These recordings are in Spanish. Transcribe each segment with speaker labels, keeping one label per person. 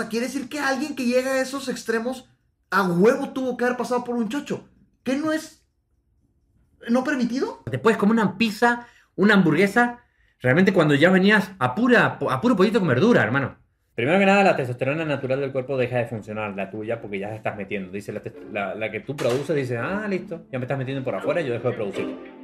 Speaker 1: sea, quiere decir que alguien que llega a esos extremos a huevo tuvo que haber pasado por un chocho. ¿Qué no es no permitido?
Speaker 2: Te puedes comer una pizza, una hamburguesa, realmente cuando ya venías a, pura, a puro pollito con verdura, hermano. Primero que nada, la testosterona natural del cuerpo deja de funcionar, la tuya, porque ya la estás metiendo. Dice la, la- la que tú produces, dice, ah, listo, ya me estás metiendo por afuera y yo dejo de producir.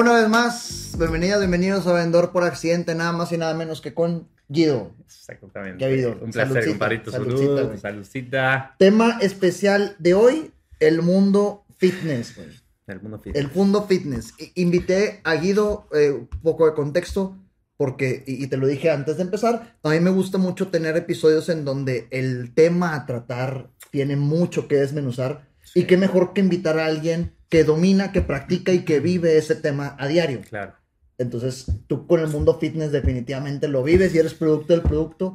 Speaker 1: Una vez más, bienvenidas, bienvenidos a Vendedor por Accidente, nada más y nada menos que con Guido.
Speaker 2: Exactamente.
Speaker 1: ¿Qué ha habido?
Speaker 2: Un placer, compadrito.
Speaker 1: saludcita,
Speaker 2: saludcita.
Speaker 1: Tema especial de hoy, el mundo fitness, güey.
Speaker 2: El mundo fit.
Speaker 1: El mundo fitness. Invité a Guido, eh, un poco de contexto, porque, y, y te lo dije antes de empezar, a mí me gusta mucho tener episodios en donde el tema a tratar tiene mucho que desmenuzar. Y qué mejor que invitar a alguien que domina, que practica y que vive ese tema a diario.
Speaker 2: Claro.
Speaker 1: Entonces, tú con el mundo fitness definitivamente lo vives y eres producto del producto.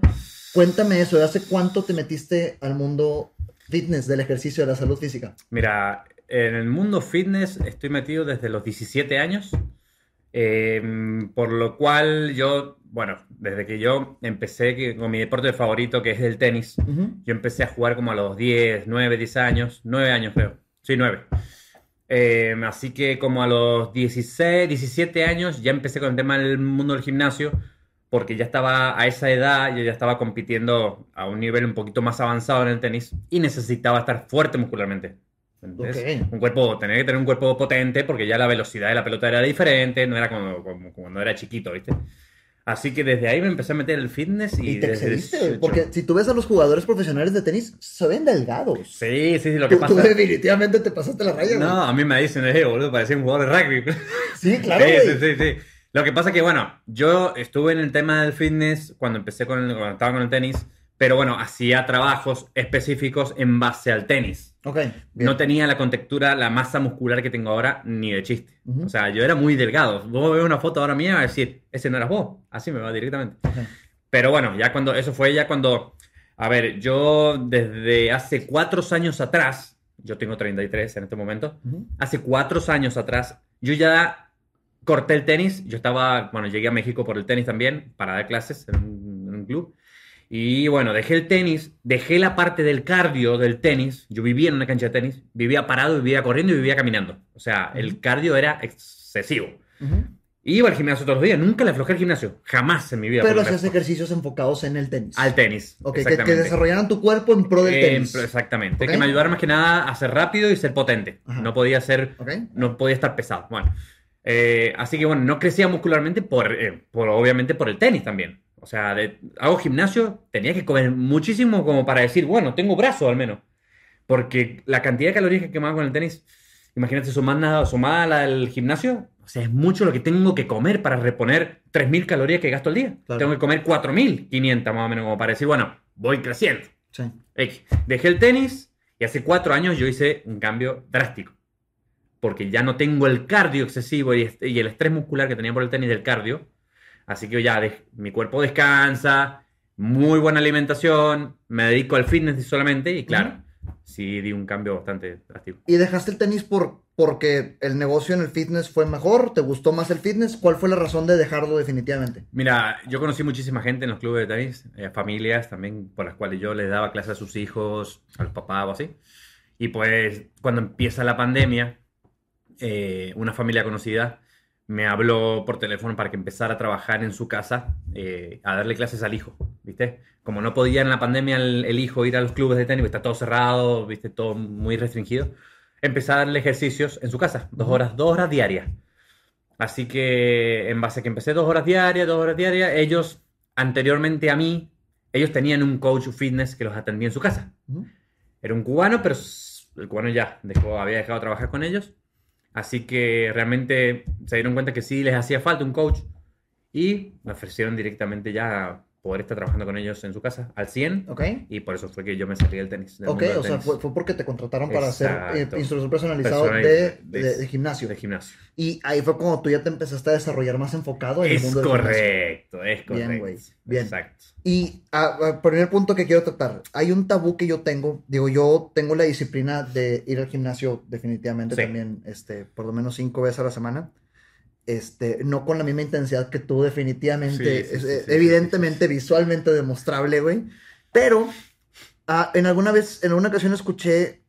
Speaker 1: Cuéntame eso, ¿de hace cuánto te metiste al mundo fitness, del ejercicio, de la salud física?
Speaker 2: Mira, en el mundo fitness estoy metido desde los 17 años, eh, por lo cual yo, bueno, desde que yo empecé con mi deporte favorito, que es el tenis,
Speaker 1: Ujú.
Speaker 2: yo empecé a jugar como a los 10, 9, 10 años, 9 años creo, sí, 9. Eh, así que como a los 16, 17 años ya empecé con el tema del mundo del gimnasio, porque ya estaba a esa edad, yo ya estaba compitiendo a un nivel un poquito más avanzado en el tenis y necesitaba estar fuerte muscularmente. ¿entendés?
Speaker 1: Ok.
Speaker 2: Un cuerpo, tenía que tener un cuerpo potente porque ya la velocidad de la pelota era diferente, no era como, como cuando era chiquito, ¿viste? Así que desde ahí me empecé a meter el fitness y,
Speaker 1: Y te excediste, güey,
Speaker 2: 18.
Speaker 1: porque si tú ves a los jugadores profesionales de tenis, se ven delgados.
Speaker 2: Sí, sí, sí, lo que
Speaker 1: Tú, tú
Speaker 2: pasa...
Speaker 1: definitivamente te pasaste la raya, güey.
Speaker 2: No, a mí me dicen, eh, boludo, parecía un jugador de rugby.
Speaker 1: Sí, claro,
Speaker 2: sí,
Speaker 1: güey.
Speaker 2: sí, sí, sí. Lo que pasa que, bueno, yo estuve en el tema del fitness cuando empecé con el, cuando estaba con el tenis, pero bueno, hacía trabajos específicos en base al tenis.
Speaker 1: Ok, bien.
Speaker 2: No tenía la contextura, la masa muscular que tengo ahora, ni de chiste.
Speaker 1: Ujú.
Speaker 2: O sea, yo era muy delgado. Vos ves una foto ahora mía y vas a decir, ese no eras vos. Así me va directamente. Pero bueno, ya cuando, eso fue ya cuando, a ver, yo desde hace cuatro años atrás, yo tengo 33 en este momento, hace cuatro años atrás, yo ya corté el tenis. Yo estaba, bueno, llegué a México por el tenis también, para dar clases en un, en un club. Y bueno, dejé el tenis, dejé la parte del cardio del tenis. Yo vivía en una cancha de tenis, vivía parado, vivía corriendo y vivía caminando. O sea, el cardio era excesivo. Iba al gimnasio todos los días, nunca le aflojé al gimnasio, jamás en mi vida.
Speaker 1: Pero hacías ejercicios enfocados en el tenis.
Speaker 2: Al tenis.
Speaker 1: Ok, que, que desarrollaran tu cuerpo en pro del
Speaker 2: Eh,
Speaker 1: tenis.
Speaker 2: exactamente.
Speaker 1: Ok.
Speaker 2: Que me ayudara más que nada a ser rápido y ser potente.
Speaker 1: Ajá.
Speaker 2: No podía ser
Speaker 1: Ok.
Speaker 2: no podía estar pesado. Bueno, eh, así que bueno, no crecía muscularmente por, eh, por obviamente por el tenis también. O sea, de- hago gimnasio, tenía que comer muchísimo como para decir, bueno, tengo brazo al menos. Porque la cantidad de calorías que quemaba con el tenis, imagínate sumada, sumada a la del gimnasio, o sea, es mucho lo que tengo que comer para reponer 3.000 calorías que gasto al día.
Speaker 1: Claro.
Speaker 2: Tengo que comer 4.500 más o menos como para decir, bueno, voy creciendo.
Speaker 1: Sí.
Speaker 2: Dejé el tenis y hace cuatro años yo hice un cambio drástico. Porque ya no tengo el cardio excesivo y, y el estrés muscular que tenía por el tenis del cardio. Así que ya mi cuerpo descansa, muy buena alimentación, me dedico al fitness solamente y claro, sí di un cambio bastante drástico.
Speaker 1: ¿Y dejaste el tenis por, porque el negocio en el fitness fue mejor? ¿Te gustó más el fitness? ¿Cuál fue la razón de dejarlo definitivamente?
Speaker 2: Mira, yo conocí muchísima gente en los clubes de tenis, eh, familias también por las cuales yo les daba clases a sus hijos, a los papás o así. Y pues cuando empieza la pandemia, eh, una familia conocida me habló por teléfono para que empezara a trabajar en su casa, eh, a darle clases al hijo, ¿viste? Como no podía en la pandemia el, el hijo ir a los clubes de tenis, está todo cerrado, ¿viste? Todo muy restringido. Empecé a darle ejercicios en su casa, dos horas, dos horas diarias. Así que en base a que empecé dos horas diarias, dos horas diarias, ellos, anteriormente a mí, ellos tenían un coach fitness que los atendía en su casa. Era un cubano, pero el cubano ya dejó, había dejado de trabajar con ellos. Así que realmente se dieron cuenta que sí les hacía falta un coach y me ofrecieron directamente ya poder estar trabajando con ellos en su casa al 100.
Speaker 1: Ok.
Speaker 2: Y por eso fue que yo me salí del tenis. del
Speaker 1: Ok,
Speaker 2: del
Speaker 1: o sea,
Speaker 2: tenis,
Speaker 1: fue, fue porque te contrataron para ser eh,
Speaker 2: Exacto.
Speaker 1: instructor personalizado
Speaker 2: Personaliz-
Speaker 1: de, de- de gimnasio.
Speaker 2: de gimnasio.
Speaker 1: Y ahí fue cuando tú ya te empezaste a desarrollar más enfocado en el
Speaker 2: Es
Speaker 1: mundo del gimnasio.
Speaker 2: correcto, es correcto.
Speaker 1: Bien, güey, bien.
Speaker 2: Exacto.
Speaker 1: Y ah, ah, primer punto que quiero tratar, hay un tabú que yo tengo, digo, yo tengo la disciplina de ir al gimnasio definitivamente
Speaker 2: Sí.
Speaker 1: también, este, por lo menos cinco veces a la semana, este, no con la misma intensidad que tú definitivamente,
Speaker 2: Sí, sí,
Speaker 1: eh,
Speaker 2: sí,
Speaker 1: evidentemente visualmente demostrable, güey, pero ah, en alguna vez, en alguna ocasión escuché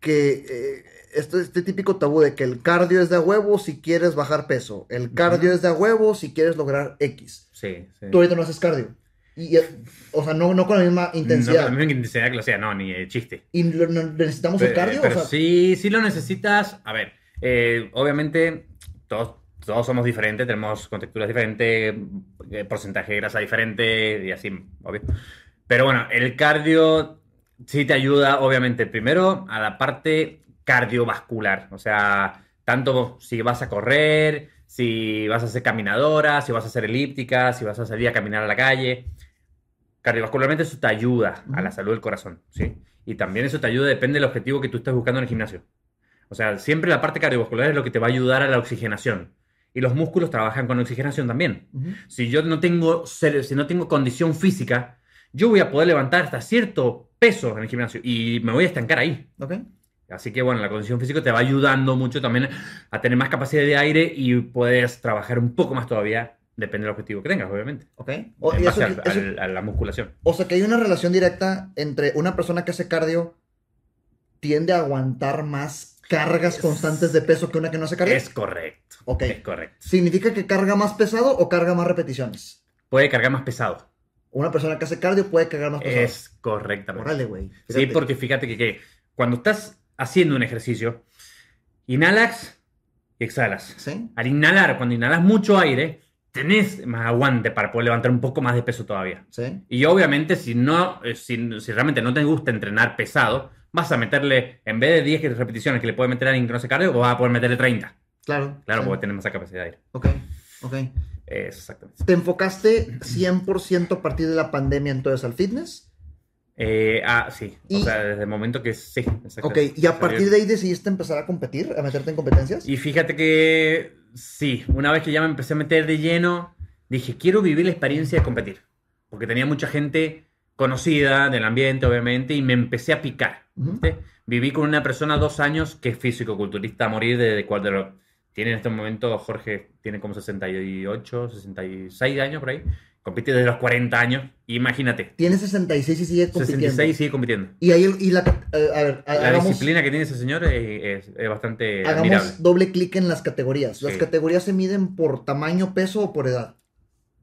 Speaker 1: que eh, esto, este típico tabú de que el cardio es de a huevo si quieres bajar peso, el cardio
Speaker 2: Ujú.
Speaker 1: es de a huevo si quieres lograr X.
Speaker 2: Sí, sí.
Speaker 1: Tú ahorita no haces cardio. Y, eh, o sea, no, no con la misma
Speaker 2: No,
Speaker 1: intensidad.
Speaker 2: la misma intensidad que lo sea, no, ni de chiste.
Speaker 1: ¿Y lo- no- necesitamos el
Speaker 2: Pe-
Speaker 1: cardio?
Speaker 2: Pero
Speaker 1: o sea,
Speaker 2: sí, sí lo necesitas. A ver, eh, obviamente todos, todos somos diferentes, tenemos contexturas diferentes, eh, porcentaje de grasa diferente y así, obvio. Pero bueno, el cardio sí te ayuda, obviamente, primero a la parte cardiovascular. O sea, tanto si vas a correr, si vas a hacer caminadora, si vas a hacer elíptica, si vas a salir a caminar a la calle. Cardiovascularmente eso te ayuda a la salud del corazón, ¿sí? Y también eso te ayuda, depende del objetivo que tú estés buscando en el gimnasio. O sea, siempre la parte cardiovascular es lo que te va a ayudar a la oxigenación. Y los músculos trabajan con oxigenación también.
Speaker 1: ujú,
Speaker 2: Si yo no tengo, si no tengo condición física, yo voy a poder levantar hasta cierto peso en el gimnasio y me voy a estancar ahí.
Speaker 1: ok.
Speaker 2: Así que bueno, la condición física te va ayudando mucho también a tener más capacidad de aire y puedes trabajar un poco más todavía, depende del objetivo que tengas, obviamente.
Speaker 1: ok. O,
Speaker 2: en
Speaker 1: y eso
Speaker 2: base al-
Speaker 1: eso-
Speaker 2: al- a la musculación.
Speaker 1: o sea, que hay una relación directa entre una persona que hace cardio tiende a aguantar más cargas
Speaker 2: Es-
Speaker 1: constantes de peso que una que no hace cardio.
Speaker 2: Es correcto.
Speaker 1: Ok.
Speaker 2: Es correcto.
Speaker 1: ¿Significa que carga más pesado o carga más repeticiones?
Speaker 2: Puede cargar más pesado.
Speaker 1: Una persona que hace cardio puede cargar más pesado.
Speaker 2: Es correctamente.
Speaker 1: Órale, güey.
Speaker 2: Sí, porque fíjate que, que cuando estás haciendo un ejercicio, inhalas y exhalas.
Speaker 1: ¿Sí?
Speaker 2: Al inhalar, cuando inhalas mucho aire, tenés más aguante para poder levantar un poco más de peso todavía.
Speaker 1: ¿Sí?
Speaker 2: Y obviamente, si no, eh, si, si realmente no te gusta entrenar pesado, vas a meterle, en vez de 10 repeticiones que le puede meter a alguien que no se cardio, vas a poder meterle 30.
Speaker 1: Claro.
Speaker 2: Claro,
Speaker 1: sí.
Speaker 2: porque tenés más capacidad de aire.
Speaker 1: Ok, ok.
Speaker 2: Es exactamente.
Speaker 1: ¿Te enfocaste 100% a partir de la pandemia entonces al fitness?
Speaker 2: Eh, ah, sí.
Speaker 1: Y-
Speaker 2: o sea, desde el momento que sí.
Speaker 1: Ok, y a partir de ahí decidiste empezar a competir, a meterte en competencias.
Speaker 2: Y fíjate que sí, una vez que ya me empecé a meter de lleno, dije, quiero vivir la experiencia de competir. Porque tenía mucha gente conocida del ambiente, obviamente, y me empecé a picar. Viví con una persona dos años que es físico-culturista a morir, de de lo- tiene en este momento, Jorge tiene como 68, 66 años por ahí. Compite desde los 40 años. Imagínate,
Speaker 1: Tiene 66 y sigue compitiendo.
Speaker 2: 66 y sigue compitiendo.
Speaker 1: Y ahí, y la, eh, a ver,
Speaker 2: La
Speaker 1: hagamos,
Speaker 2: disciplina que tiene ese señor es, es- es bastante
Speaker 1: hagamos
Speaker 2: admirable.
Speaker 1: doble clic en las categorías. ¿Las
Speaker 2: Sí.
Speaker 1: categorías se miden por tamaño, peso o por edad?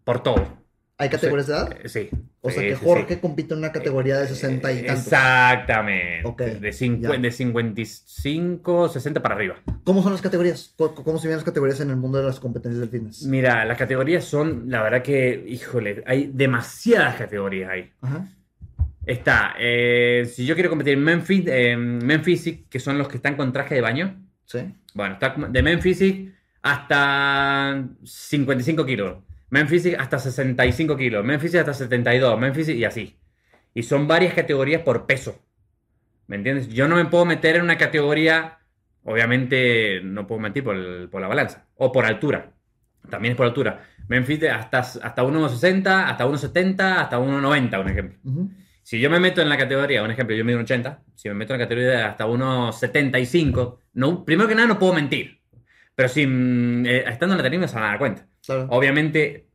Speaker 2: Por todo.
Speaker 1: ¿Hay categorías de edad?
Speaker 2: Eh, Sí.
Speaker 1: O sea que Jorge
Speaker 2: sí.
Speaker 1: compite en una categoría de 60 y
Speaker 2: Eh,
Speaker 1: tantos.
Speaker 2: Exactamente.
Speaker 1: Ok,
Speaker 2: de, cincu-
Speaker 1: ya.
Speaker 2: de 55, 60 para arriba.
Speaker 1: ¿Cómo son las categorías? ¿Cómo, cómo se ven las categorías en el mundo de las competencias del fitness?
Speaker 2: Mira, las categorías son, la verdad que, híjole, hay demasiadas categorías ahí.
Speaker 1: Ajá.
Speaker 2: Está, eh, si yo quiero competir en Memphis, eh, que son los que están con traje de baño.
Speaker 1: Sí.
Speaker 2: Bueno, está de Memphisic hasta 55 kilos. Memphisic hasta 65 kilos. Memphisic hasta 72. Memphisic y así. Y son varias categorías por peso. ¿Me entiendes? Yo no me puedo meter en una categoría, obviamente no puedo mentir por, el- por la balanza. O por altura. También es por altura. Memphis hasta, hasta 1,60, hasta 1,70, hasta 1,90, un ejemplo. Si yo me meto en la categoría, un ejemplo, yo mido un 80, si me meto en la categoría de hasta 1,75, no, primero que nada no puedo mentir. Pero si mm, eh, estando en la tarima se van a dar cuenta.
Speaker 1: Claro.
Speaker 2: Obviamente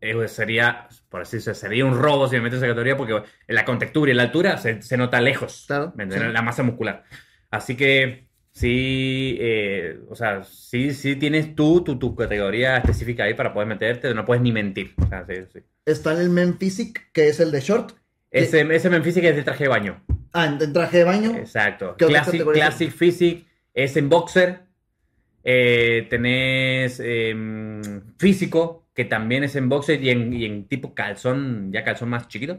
Speaker 2: eh, sería, por así decirlo, sería un robo si me meto en esa categoría porque la contextura y la altura se, se nota lejos.
Speaker 1: Claro, sí.
Speaker 2: La masa muscular. Así que sí, eh, o sea, sí, sí tienes tú tu, tu categoría específica ahí para poder meterte, no puedes ni mentir. O sea, sí, sí.
Speaker 1: Está en el Men Physic, que es el de short.
Speaker 2: Ese, ese Memphis que es de traje de baño.
Speaker 1: Ah, en, traje de baño.
Speaker 2: Exacto.
Speaker 1: ¿Qué otra
Speaker 2: Classic, Classic Physique es en boxer. Eh, tenés em, físico, que también es en boxer y en, y en tipo calzón, ya calzón más chiquito.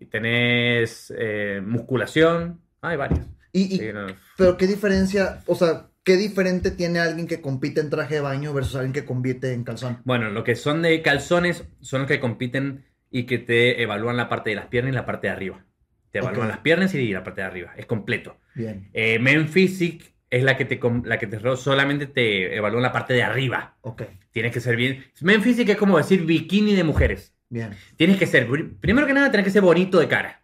Speaker 2: Y tenés eh, musculación. Hay varios.
Speaker 1: Y, y-
Speaker 2: Sí, no.
Speaker 1: pero qué diferencia, o sea, ¿qué diferente tiene alguien que compite en traje de baño versus alguien que compite en calzón?
Speaker 2: Bueno, lo que son de calzones son los que compiten y que te evalúan la parte de las piernas y la parte de arriba. Te evalúan las piernas y la parte de arriba. Es completo.
Speaker 1: Bien,
Speaker 2: Eh, Men Physique es la que te la que te solamente te evalúa la parte de arriba.
Speaker 1: ok,
Speaker 2: Tienes que ser bien. Men Physique es como decir bikini de mujeres.
Speaker 1: bien.
Speaker 2: Tienes que ser, primero que nada, tienes que ser bonito de cara.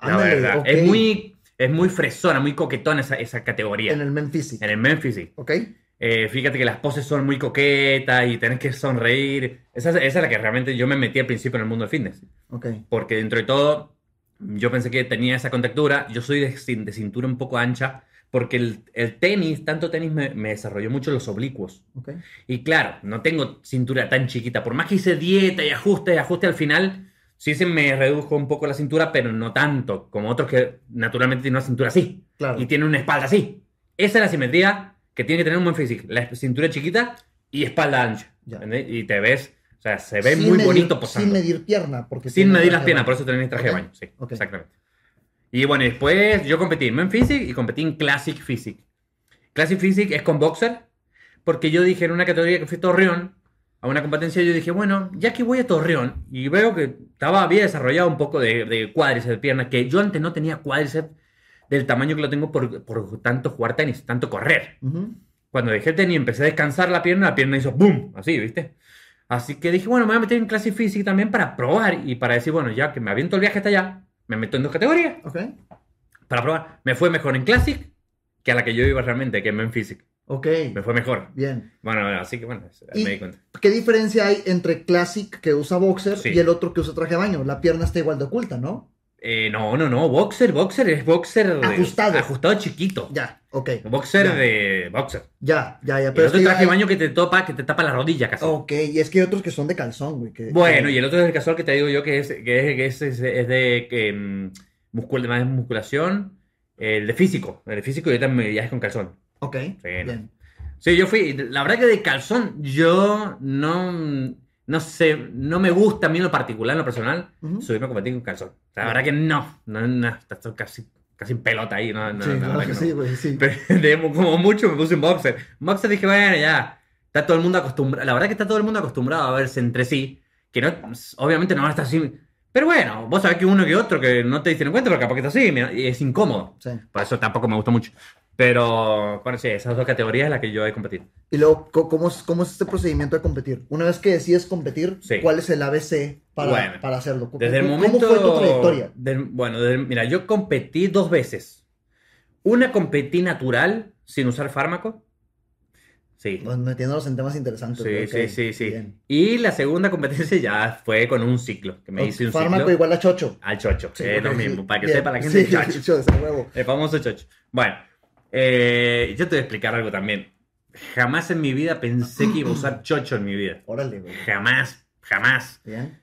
Speaker 2: La verdad.
Speaker 1: ok.
Speaker 2: Es muy, es muy fresona, muy coquetona esa, esa categoría.
Speaker 1: En el men
Speaker 2: En el Men.
Speaker 1: ¿ok?
Speaker 2: Eh, fíjate que las poses son muy coquetas y tenés que sonreír. Esa, esa es la que realmente yo me metí al principio en el mundo del fitness.
Speaker 1: Ok,
Speaker 2: Porque dentro de todo, yo pensé que tenía esa contactura. Yo soy de, de cintura un poco ancha. Porque el, el tenis, tanto tenis, me, me desarrolló mucho los oblicuos.
Speaker 1: ok.
Speaker 2: Y claro, no tengo cintura tan chiquita. Por más que hice dieta y ajuste y ajuste al final, sí se me redujo un poco la cintura, pero no tanto como otros que naturalmente tienen una cintura así
Speaker 1: Claro.
Speaker 2: y tienen una espalda así. Esa es la simetría que tiene que tener un buen físico. La cintura chiquita y espalda ancha. Y te ves, o sea, se ve
Speaker 1: Sin
Speaker 2: muy
Speaker 1: medir-
Speaker 2: bonito posando.
Speaker 1: Sin medir pierna, porque
Speaker 2: Sin medir las piernas, por eso tenés traje
Speaker 1: Ok,
Speaker 2: de baño. Sí,
Speaker 1: ok.
Speaker 2: exactamente. Y bueno, después yo competí en Men Physique y competí en Classic Physique. Classic Physique es con boxer, porque yo dije en una categoría que fui a Torreón, a una competencia, yo dije, bueno, ya que voy a Torreón y veo que estaba bien desarrollado un poco de, de cuádriceps de pierna, que yo antes no tenía cuádriceps del tamaño que lo tengo por, por tanto jugar tenis, tanto correr. Cuando dejé el tenis y empecé a descansar la pierna, la pierna hizo boom, así, ¿viste? Así que dije, bueno, me voy a meter en Classic Physique también para probar y para decir, bueno, ya que me aviento el viaje hasta allá, me meto en dos categorías
Speaker 1: Ok,
Speaker 2: para probar. Me fue mejor en Classic que a la que yo iba realmente, que en Men
Speaker 1: ok,
Speaker 2: Me fue mejor.
Speaker 1: bien.
Speaker 2: Bueno, así que bueno,
Speaker 1: Y-
Speaker 2: me di cuenta.
Speaker 1: ¿Qué diferencia hay entre Classic que usa boxer
Speaker 2: Sí.
Speaker 1: y el otro que usa traje de baño? La pierna está igual de oculta, ¿no?
Speaker 2: Eh, no, no, no, boxer, boxer es boxer de-
Speaker 1: Ajustado.
Speaker 2: ajustado chiquito.
Speaker 1: Ya, ok.
Speaker 2: Boxer
Speaker 1: Ya.
Speaker 2: de boxer.
Speaker 1: Ya, ya, ya.
Speaker 2: Y el
Speaker 1: Pero es
Speaker 2: otro
Speaker 1: que
Speaker 2: traje de
Speaker 1: hay-
Speaker 2: baño que te topa, que te tapa la rodilla casi.
Speaker 1: Ok, y es que hay otros que son de calzón, güey. que-
Speaker 2: Bueno,
Speaker 1: que-
Speaker 2: y el otro es el casual que te digo yo que es, que es, es, de que, mm, muscul- más musculación, el de físico. El de físico yo también ya es con calzón.
Speaker 1: Ok,
Speaker 2: Sí,
Speaker 1: bien.
Speaker 2: Sí, yo fui. La verdad que de calzón yo no. No sé, no me gusta a mí en lo particular, en lo personal,
Speaker 1: Ujú.
Speaker 2: subirme a competir con calzón. La verdad que no. No, no, estoy casi, casi en pelota ahí. No, no,
Speaker 1: sí,
Speaker 2: la verdad
Speaker 1: que
Speaker 2: que no.
Speaker 1: sí, güey, sí.
Speaker 2: Pero de- como mucho me puse en boxer. Boxer dije, bueno, ya. Está todo el mundo acostumbrado. La verdad que está todo el mundo acostumbrado a verse entre sí. Que no, obviamente no van a estar así. Pero bueno, vos sabés que uno que otro que no te dicen en cuenta, pero capaz que está así. es incómodo.
Speaker 1: Sí.
Speaker 2: Por eso tampoco me gustó mucho. Pero, bueno, sí, esas dos categorías en las que yo he competido.
Speaker 1: Y luego, ¿cómo es, ¿cómo es este procedimiento de competir? Una vez que decides competir,
Speaker 2: Sí.
Speaker 1: ¿cuál es el ABC para,
Speaker 2: Bueno,
Speaker 1: para hacerlo? ¿Cómo-
Speaker 2: Desde el
Speaker 1: cómo
Speaker 2: momento.
Speaker 1: fue tu trayectoria?
Speaker 2: del- bueno, del- mira, yo competí dos veces. Una competí natural, sin usar fármaco. Sí.
Speaker 1: Pues metiéndonos en temas interesantes.
Speaker 2: Sí, sí, sí, sí.
Speaker 1: bien.
Speaker 2: Y la segunda competencia ya fue con un ciclo, que me hice un
Speaker 1: Fármaco
Speaker 2: ciclo
Speaker 1: igual a chocho.
Speaker 2: al chocho,
Speaker 1: Sí,
Speaker 2: es lo mismo, para que
Speaker 1: Bien.
Speaker 2: sepa la gente
Speaker 1: Sí,
Speaker 2: el chocho.
Speaker 1: chocho, ese huevo.
Speaker 2: El famoso chocho. Bueno, eh, yo te voy a explicar algo también. Jamás en mi vida pensé que iba a usar chocho en mi vida.
Speaker 1: Órale, güey.
Speaker 2: Jamás, jamás.
Speaker 1: Bien.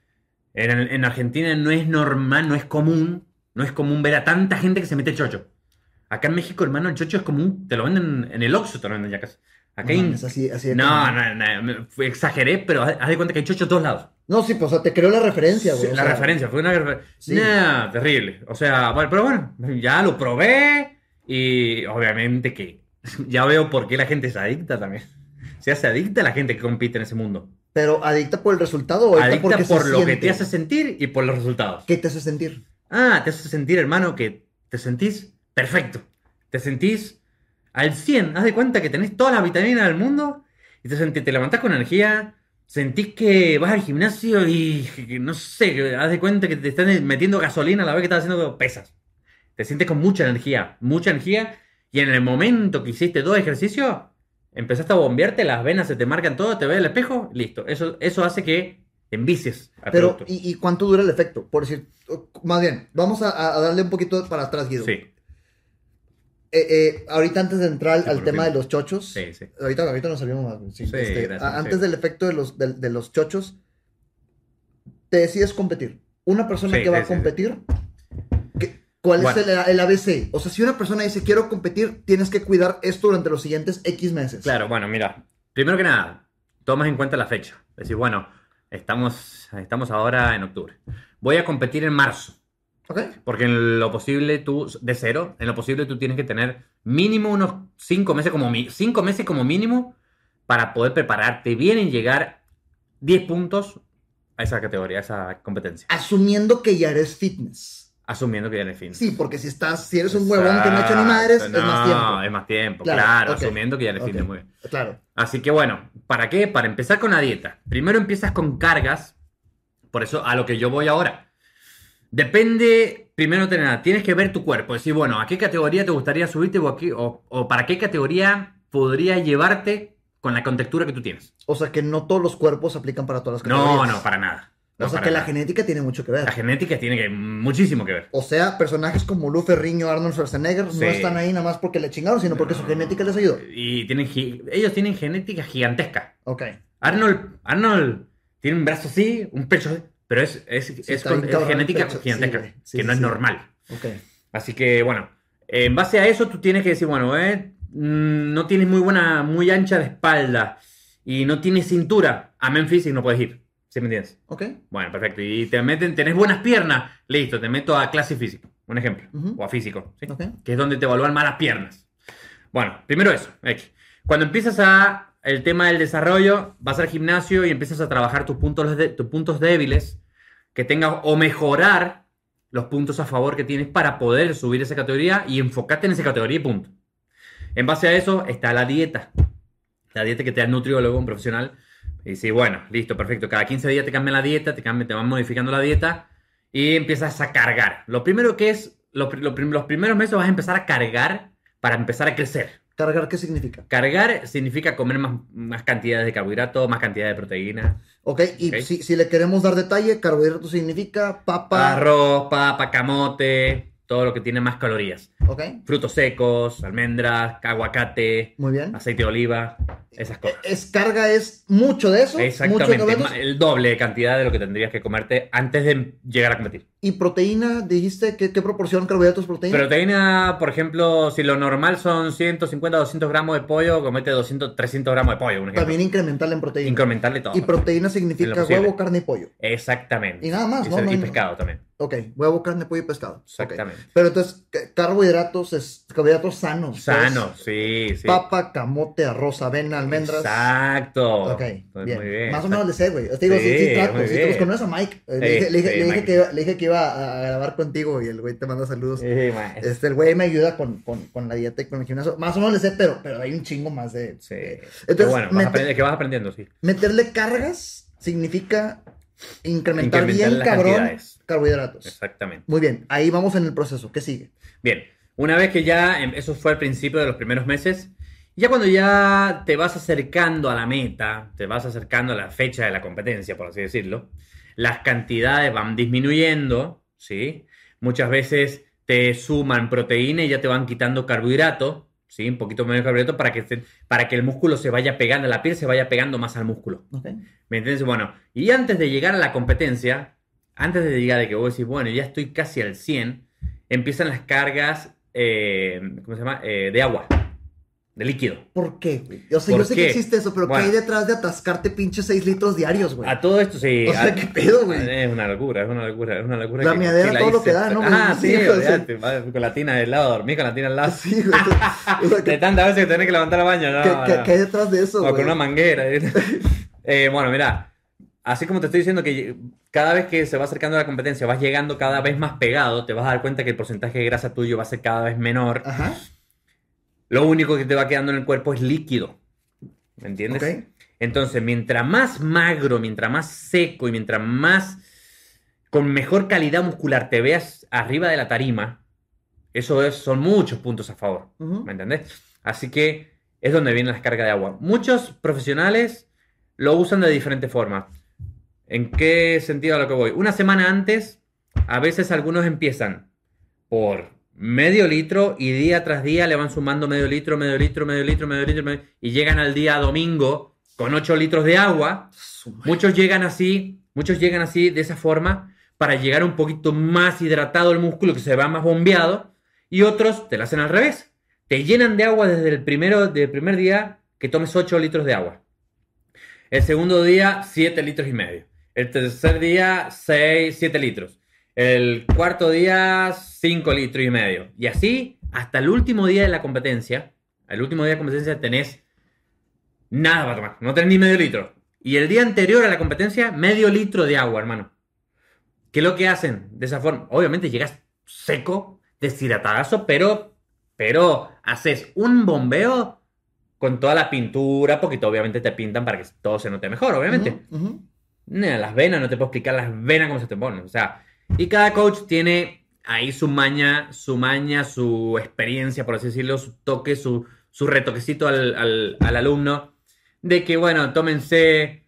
Speaker 2: En, en Argentina no es normal, no es común, no es común ver a tanta gente que se mete chocho. Acá en México, hermano, el chocho es común, te lo venden en el Oxxo, te lo venden ya casi. Acá
Speaker 1: No
Speaker 2: hay-
Speaker 1: mames, así, así de
Speaker 2: No, no, no, fue- exageré, pero haz, de cuenta que hay chocho a todos lados.
Speaker 1: No, sí, pues o sea, te creo la referencia, güey.
Speaker 2: Sí, la
Speaker 1: sea,
Speaker 2: referencia, fue una referencia.
Speaker 1: Sí.
Speaker 2: Nah, terrible. O sea, bueno, pero bueno, ya lo probé y obviamente que ya veo por qué la gente es adicta también. Se hace adicta la gente que compite en ese mundo.
Speaker 1: Pero adicta por el resultado o adicta,
Speaker 2: Adicta por lo que te hace sentir y por los resultados.
Speaker 1: ¿Qué te hace sentir?
Speaker 2: Ah, te hace sentir, hermano, que te sentís perfecto. Te sentís al 100. Haz de cuenta que tenés todas las vitaminas del mundo y te, sentís, te levantás con energía. Sentís que vas al gimnasio y no sé, haz de cuenta que te están metiendo gasolina a la vez que estás haciendo pesas. Te sientes con mucha energía, mucha energía. Y en el momento que hiciste dos ejercicios, empezaste a bombearte, las venas se te marcan todo, te ves el espejo, listo. Eso, eso hace que te envicies al
Speaker 1: Pero. ¿y, y cuánto dura el efecto? Por decir, más bien, vamos a, a darle un poquito para atrás, Guido.
Speaker 2: Sí,
Speaker 1: Eh, eh, ahorita antes de entrar
Speaker 2: Sí,
Speaker 1: al tema de los chochos,
Speaker 2: sí, sí.
Speaker 1: ahorita, ahorita nos salimos más. este,
Speaker 2: gracias.
Speaker 1: Antes del efecto de los, de, de los chochos, te decides competir. Una persona que va a competir, ¿qué- ¿cuál
Speaker 2: Bueno.
Speaker 1: es el, el ABC? O sea, si una persona dice quiero competir, tienes que cuidar esto durante los siguientes X meses.
Speaker 2: Claro, bueno, mira, primero que nada, tomas en cuenta la fecha. Decís, bueno, estamos, estamos ahora en octubre. Voy a competir en marzo.
Speaker 1: Ok.
Speaker 2: Porque en lo posible tú, de cero, en lo posible tú tienes que tener mínimo unos cinco meses como, cinco meses como mínimo para poder prepararte bien y llegar 10 puntos a esa categoría, a esa competencia.
Speaker 1: Asumiendo que ya eres fitness.
Speaker 2: Asumiendo que ya eres fin.
Speaker 1: Sí, porque si estás, si eres un huevón que no ha hecho ni madres, es más tiempo.
Speaker 2: No, es más tiempo,
Speaker 1: Claro,
Speaker 2: claro,
Speaker 1: ok.
Speaker 2: asumiendo que ya eres
Speaker 1: Ok.
Speaker 2: fitness, muy bien.
Speaker 1: Claro.
Speaker 2: Así que bueno, ¿para qué? Para empezar con la dieta. Primero empiezas con cargas, por eso a lo que yo voy ahora. Depende, primero de nada, tienes que ver tu cuerpo, decir, bueno, ¿a qué categoría te gustaría subirte o, aquí, o, o para qué categoría podría llevarte con la contextura que tú tienes?
Speaker 1: O sea que no todos los cuerpos aplican para todas las
Speaker 2: No,
Speaker 1: categorías.
Speaker 2: no, para nada. No,
Speaker 1: o sea que la genética tiene mucho que ver.
Speaker 2: La genética tiene que, muchísimo que ver.
Speaker 1: O sea, personajes como Lu Ferriño, Arnold Schwarzenegger
Speaker 2: Sí.
Speaker 1: no están ahí nada más porque le chingaron, sino porque su genética les ayudó.
Speaker 2: Y tienen, ellos tienen genética gigantesca.
Speaker 1: Ok.
Speaker 2: Arnold, Arnold tiene un brazo así, un pecho así, pero es, es, es con- genética
Speaker 1: pecho.
Speaker 2: gigantesca,
Speaker 1: Sí,
Speaker 2: que no es normal.
Speaker 1: Ok.
Speaker 2: Así que bueno, en base a eso tú tienes que decir, bueno, eh, mm, no tienes muy buena, muy ancha de espalda y no tienes cintura, a Memphis y no puedes ir. ¿Sí me entiendes?
Speaker 1: Ok.
Speaker 2: Bueno, perfecto. Y te meten, tenés buenas piernas, listo, te meto a clase físico, un ejemplo,
Speaker 1: Ujú.
Speaker 2: o a físico, ¿sí?
Speaker 1: Ok.
Speaker 2: que es donde te evalúan más las piernas. Bueno, primero eso. Cuando empiezas a el tema del desarrollo, vas al gimnasio y empiezas a trabajar tus puntos, de- tus puntos débiles, que tengas o mejorar los puntos a favor que tienes para poder subir esa categoría y enfocarte en esa categoría y punto. En base a eso está la dieta. La dieta que te da el nutriólogo, un profesional. Y dice, bueno, listo, perfecto. Cada 15 días te cambian la dieta, te, cambian, te van modificando la dieta y empiezas a cargar. Lo primero que es, lo lo los primeros meses vas a empezar a cargar para empezar a crecer.
Speaker 1: ¿Cargar qué significa?
Speaker 2: Cargar significa comer más, más cantidades de carbohidratos, más cantidad de proteína.
Speaker 1: Ok, y
Speaker 2: Ok.
Speaker 1: Si, si le queremos dar detalle, carbohidrato significa papa.
Speaker 2: Arroz, papa, camote, todo lo que tiene más calorías.
Speaker 1: Ok,
Speaker 2: Frutos secos, almendras, aguacate,
Speaker 1: muy bien.
Speaker 2: aceite de oliva, esas cosas.
Speaker 1: Es carga, es mucho de eso. Mucho de
Speaker 2: Exactamente,
Speaker 1: carbohidratos.
Speaker 2: ma- el doble de cantidad de lo que tendrías que comerte antes de llegar a competir.
Speaker 1: Y proteína, dijiste, ¿qué, qué proporción carbohidratos proteína?
Speaker 2: Proteína, por ejemplo, si lo normal son 150 200 gramos de pollo, comete 200, 300 gramos de pollo, un.
Speaker 1: También incremental en proteína.
Speaker 2: Incrementarle todo.
Speaker 1: Y proteína significa huevo, carne y pollo.
Speaker 2: Exactamente.
Speaker 1: Y nada más,
Speaker 2: y,
Speaker 1: ¿no?
Speaker 2: y pescado también.
Speaker 1: Ok, huevo, carne, pollo y pescado.
Speaker 2: Exactamente.
Speaker 1: Pero entonces, ca- carbohidratos, es, carbohidratos sanos.
Speaker 2: Sano,
Speaker 1: pues.
Speaker 2: sí, sí.
Speaker 1: Papa, camote, arroz, avena, almendras.
Speaker 2: Exacto.
Speaker 1: Ok,
Speaker 2: Entonces,
Speaker 1: bien.
Speaker 2: Muy bien.
Speaker 1: Más o menos le sé, güey. Te digo, sí, sí,
Speaker 2: Sí,
Speaker 1: trato. Sí, te conoces a Mike. Eh, le,
Speaker 2: Sí,
Speaker 1: dije, le dije- le dije
Speaker 2: Mike.
Speaker 1: que iba, le dije que iba a grabar contigo y el güey te manda saludos. Este, el güey me ayuda con, con, con la dieta y con el gimnasio. Más o menos le sé, pero, pero hay un chingo más de.
Speaker 2: Sí.
Speaker 1: Entonces,
Speaker 2: Pero bueno, vas que vas aprendiendo, sí.
Speaker 1: Meterle cargas significa incrementar,
Speaker 2: Incrementar
Speaker 1: bien,
Speaker 2: las
Speaker 1: cabrón,
Speaker 2: cantidades.
Speaker 1: Carbohidratos.
Speaker 2: Exactamente.
Speaker 1: Muy bien, ahí vamos en el proceso. ¿Qué sigue?
Speaker 2: Bien, una vez que ya, em, eso fue al principio de los primeros meses, ya cuando ya te vas acercando a la meta, te vas acercando a la fecha de la competencia, por así decirlo, las cantidades van disminuyendo, ¿sí? Muchas veces te suman proteína y ya te van quitando carbohidrato, ¿sí? Un poquito menos de carbohidrato para que, para que el músculo se vaya pegando, la piel se vaya pegando más al músculo.
Speaker 1: Ok.
Speaker 2: ¿Me entiendes? Bueno, y antes de llegar a la competencia, antes de llegar de que vos decís, bueno, ya estoy casi al 100, empiezan las cargas, eh, ¿cómo se llama? Eh, de agua, de líquido.
Speaker 1: ¿Por qué, güey? O sea,
Speaker 2: ¿Por
Speaker 1: yo sé
Speaker 2: qué?
Speaker 1: que existe eso, pero
Speaker 2: Bueno.
Speaker 1: ¿qué hay detrás de atascarte pinches 6 litros diarios, güey?
Speaker 2: A todo esto sí.
Speaker 1: O sea,
Speaker 2: a-
Speaker 1: ¿qué pedo, güey?
Speaker 2: Es una locura, es una locura, es una locura.
Speaker 1: La
Speaker 2: que-
Speaker 1: miadera,
Speaker 2: la
Speaker 1: todo lo que da, ¿no?
Speaker 2: Ah, sí,
Speaker 1: Sí, o sea.
Speaker 2: con la tina del lado, dormí con la tina al lado.
Speaker 1: Sí, güey. O sea,
Speaker 2: De
Speaker 1: ¿qué,
Speaker 2: tantas veces que tenés que levantar el baño, no,
Speaker 1: qué-
Speaker 2: no.
Speaker 1: qué hay detrás de eso,
Speaker 2: O
Speaker 1: güey?
Speaker 2: con una manguera. Eh, bueno, mira, así como te estoy diciendo que cada vez que se va acercando la competencia vas llegando cada vez más pegado, te vas a dar cuenta que el porcentaje de grasa tuyo va a ser cada vez menor.
Speaker 1: Ajá.
Speaker 2: Lo único que te va quedando en el cuerpo es líquido. ¿Me entiendes? Entonces, mientras más magro, mientras más seco y mientras más con mejor calidad muscular te veas arriba de la tarima, eso es, son muchos puntos a favor. ¿Me entendés? Así que es donde vienen las cargas de agua. Muchos profesionales lo usan de diferentes formas. ¿En qué sentido a lo que voy? Una semana antes, a veces algunos empiezan por medio litro y día tras día le van sumando medio litro, medio litro, medio litro, medio litro, medio- y llegan al día domingo con 8 litros de agua. Muchos llegan así, muchos llegan así de esa forma para llegar un poquito más hidratado el músculo que se va más bombeado y otros te lo hacen al revés. Te llenan de agua desde el primero del primer día que tomes 8 litros de agua. El segundo día 7 litros y medio. El tercer día 6, 7 litros. El cuarto día, 5 litros y medio. Y así, hasta el último día de la competencia, el último día de competencia tenés nada para tomar, no tenés ni medio litro. Y el día anterior a la competencia, medio litro de agua, hermano. ¿Qué es lo que hacen de esa forma? Obviamente llegas seco, deshidratadazo, pero, pero haces un bombeo con toda la pintura, porque obviamente te pintan para que todo se note mejor, obviamente.
Speaker 1: Ujú, ujú.
Speaker 2: Nah, Las venas, no te puedo explicar las venas cómo se te ponen. O sea, y cada coach tiene ahí su maña, su maña, su experiencia, por así decirlo, su toque, su, su retoquecito al, al- al alumno. De que, bueno, tómense.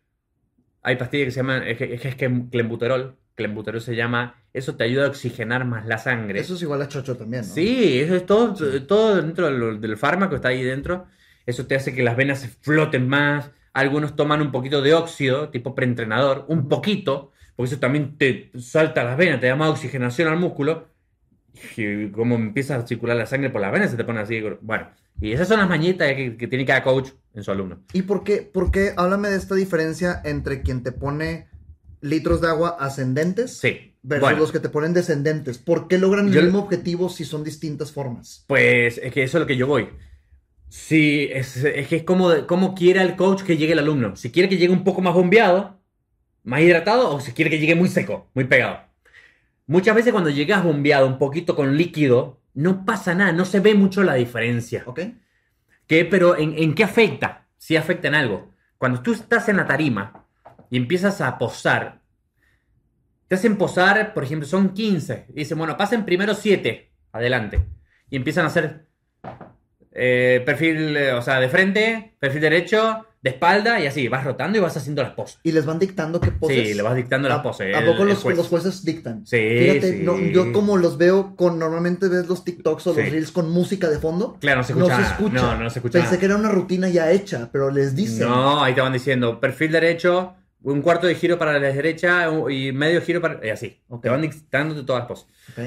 Speaker 2: Hay pastillas que se llaman. Es que es, que- es que clenbuterol. Clenbuterol se llama. Eso te ayuda a oxigenar más la sangre.
Speaker 1: Eso es igual a chocho también, ¿no?
Speaker 2: Sí, eso es todo, todo dentro del, del fármaco está ahí dentro. Eso te hace que las venas se floten más. Algunos toman un poquito de óxido, tipo preentrenador, un poquito, porque eso también te salta las venas, te da más oxigenación al músculo. Y como empieza a circular la sangre por las venas, se te pone así. Bueno, y esas son las mañitas que, que tiene cada coach en su alumno.
Speaker 1: ¿Y por qué, por qué? Háblame de esta diferencia entre quien te pone litros de agua ascendentes
Speaker 2: Sí.
Speaker 1: versus
Speaker 2: Bueno,
Speaker 1: los que te ponen descendentes. ¿Por qué logran
Speaker 2: Yo-
Speaker 1: el mismo objetivo si son distintas formas?
Speaker 2: Pues es que eso es lo que yo voy. Sí, es, es que es como, como quiera el coach que llegue el alumno. Si quiere que llegue un poco más bombeado, más hidratado, o si quiere que llegue muy seco, muy pegado. Muchas veces cuando llegas bombeado un poquito con líquido, no pasa nada, no se ve mucho la diferencia.
Speaker 1: ¿Ok?
Speaker 2: ¿Qué? Pero ¿en, en qué afecta? Sí afecta en algo. Cuando tú estás en la tarima y empiezas a posar, te hacen posar, por ejemplo, son 15. Y dicen, bueno, pasen primero 7 adelante. Y empiezan a hacer eh, perfil, eh, o sea, de frente, perfil derecho, de espalda y así. Vas rotando y vas haciendo las poses.
Speaker 1: Y les van dictando qué poses.
Speaker 2: Sí, le vas dictando las
Speaker 1: ¿A-
Speaker 2: poses.
Speaker 1: ¿A poco
Speaker 2: el
Speaker 1: los,
Speaker 2: juez.
Speaker 1: los jueces dictan?
Speaker 2: Sí,
Speaker 1: Fíjate,
Speaker 2: sí.
Speaker 1: no, yo como los veo con, normalmente ves los TikToks o los
Speaker 2: Sí.
Speaker 1: Reels con música de fondo.
Speaker 2: Claro, no se
Speaker 1: no
Speaker 2: escucha.
Speaker 1: se
Speaker 2: nada.
Speaker 1: escucha.
Speaker 2: No, no se escucha.
Speaker 1: Pensé que era una rutina ya hecha, pero les dicen.
Speaker 2: No, ahí te van diciendo perfil derecho, un cuarto de giro para la derecha y medio giro para. Y así.
Speaker 1: Ok.
Speaker 2: Te van dictando todas las poses.
Speaker 1: Ok.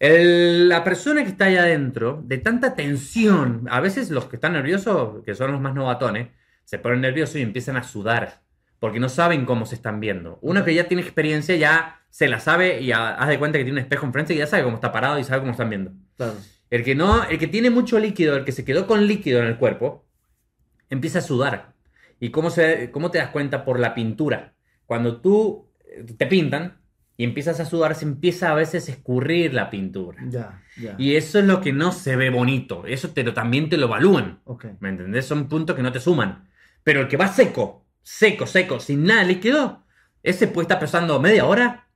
Speaker 2: El- la persona que está allá adentro, de tanta tensión, a veces los que están nerviosos, que son los más novatones, se ponen nerviosos y empiezan a sudar, porque no saben cómo se están viendo. Uno que ya tiene experiencia ya se la sabe y ha- haz de cuenta que tiene un espejo enfrente y ya sabe cómo está parado y sabe cómo están viendo.
Speaker 1: Claro.
Speaker 2: El que no, el que tiene mucho líquido, el que se quedó con líquido en el cuerpo, empieza a sudar. ¿Y cómo, se, cómo te das cuenta? Por la pintura. Cuando tú eh, te pintan y empiezas a sudar, se empieza a veces a escurrir la pintura.
Speaker 1: Ya, ya.
Speaker 2: Y eso es lo que no se ve bonito. Eso te lo, también te lo evalúan.
Speaker 1: Ok.
Speaker 2: ¿Me entendés? Son puntos que no te suman. Pero el que va seco, seco, seco, sin nada líquido, ese puede estar pesando media hora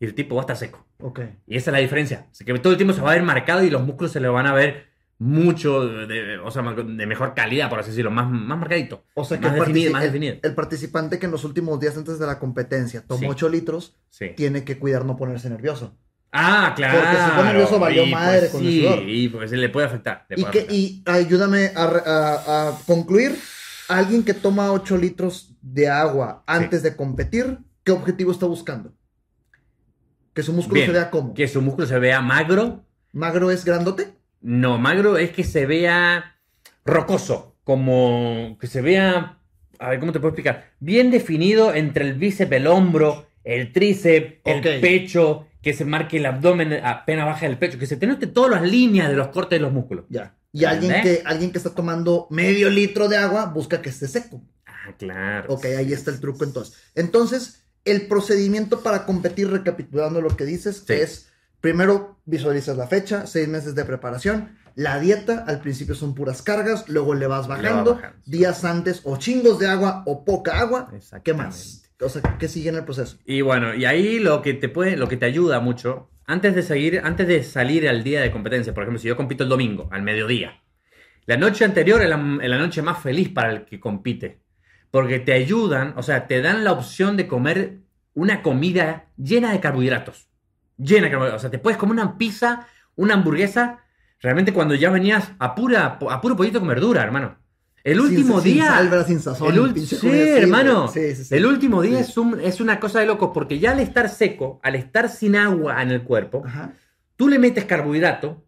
Speaker 2: y el tipo va a estar seco.
Speaker 1: Ok.
Speaker 2: Y esa es la diferencia. Así que todo el tiempo se va a ver marcado y los músculos se le van a ver mucho, de, o sea, de mejor calidad, por así decirlo, más, más marcadito.
Speaker 1: O sea que
Speaker 2: más
Speaker 1: el,
Speaker 2: definido, más
Speaker 1: el-
Speaker 2: definido.
Speaker 1: el participante que en los últimos días antes de la competencia tomó
Speaker 2: Sí.
Speaker 1: 8 litros,
Speaker 2: Sí.
Speaker 1: tiene que cuidar no ponerse nervioso.
Speaker 2: Ah, claro.
Speaker 1: Porque si pone nervioso, valió
Speaker 2: Y,
Speaker 1: madre
Speaker 2: pues,
Speaker 1: con el
Speaker 2: sí,
Speaker 1: sudor.
Speaker 2: Y pues le puede afectar. le
Speaker 1: Y, que, y ayúdame a, re- a- a concluir. Alguien que toma 8 litros de agua antes de competir, ¿qué objetivo está buscando? Que su músculo
Speaker 2: Bien,
Speaker 1: se vea como.
Speaker 2: Que su músculo se vea magro.
Speaker 1: ¿Magro es grandote?
Speaker 2: No, magro es que se vea rocoso. Como que se vea. A ver, ¿cómo te puedo explicar? Bien definido entre el bíceps, el hombro, el tríceps, el pecho, que se marque el abdomen apenas baja el pecho, que se te note todas las líneas de los cortes de los músculos.
Speaker 1: Ya. Y alguien que, alguien que está tomando medio litro de agua busca que esté seco.
Speaker 2: Ah, claro.
Speaker 1: Ok, ahí está el truco entonces. Entonces, el procedimiento para competir, recapitulando lo que dices,
Speaker 2: Sí.
Speaker 1: es primero visualizas la fecha, seis meses de preparación. La dieta, al principio son puras cargas, luego le vas
Speaker 2: Le va
Speaker 1: bajando. Días antes, o chingos de agua o poca agua. ¿Qué más? O sea, ¿qué sigue en el proceso?
Speaker 2: Y bueno, y ahí lo que te puede, lo que te ayuda mucho, antes de seguir, antes de salir al día de competencia, por ejemplo, si yo compito el domingo, al mediodía, la noche anterior es la, es la noche más feliz para el que compite. Porque te ayudan, o sea, te dan la opción de comer una comida llena de carbohidratos. Llena de carbohidratos. O sea, te puedes comer una pizza, una hamburguesa, realmente cuando ya venías a, pura, a puro pollito con verdura, hermano. El último
Speaker 1: sin,
Speaker 2: día...
Speaker 1: Sin sin sazón.
Speaker 2: El sí,
Speaker 1: así,
Speaker 2: hermano.
Speaker 1: Sí, sí.
Speaker 2: El último día es, un- es una cosa de locos porque ya al estar seco, al estar sin agua en el cuerpo,
Speaker 1: Ajá.
Speaker 2: tú le metes carbohidrato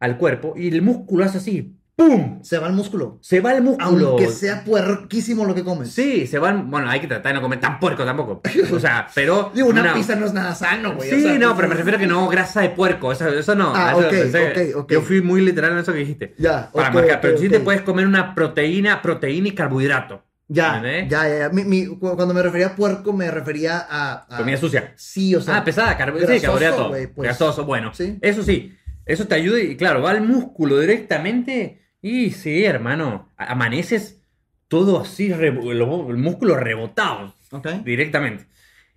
Speaker 2: al cuerpo y el músculo hace así, ¡pum!
Speaker 1: Se va el músculo.
Speaker 2: Se va el músculo.
Speaker 1: Aunque sea puerquísimo lo que comes.
Speaker 2: Sí, se van. Bueno, hay que tratar de no comer tan puerco tampoco. O sea, pero.
Speaker 1: Digo, una pizza no es nada sano, güey.
Speaker 2: Sí,
Speaker 1: o sea,
Speaker 2: no, pero me refiero a que no grasa de puerco. Eso, eso no.
Speaker 1: Ah,
Speaker 2: Eso-
Speaker 1: ok,
Speaker 2: eso-
Speaker 1: ok, ok.
Speaker 2: Yo fui muy literal en eso que dijiste.
Speaker 1: Ya,
Speaker 2: Para marcar, pero sí te puedes comer una proteína, proteína y carbohidrato.
Speaker 1: Ya, ya, ya. ya. Mi- mi- cu- cuando me refería a puerco, me refería a. a-
Speaker 2: Comida sucia.
Speaker 1: Sí, o sea.
Speaker 2: ah, pesada, carbo- sí, carbohidrato.
Speaker 1: pues.
Speaker 2: Grasoso, bueno.
Speaker 1: Sí.
Speaker 2: Eso sí, eso te ayuda y claro, va al músculo directamente. Y sí, hermano, amaneces todo así, el músculo rebotado
Speaker 1: Ok.
Speaker 2: directamente.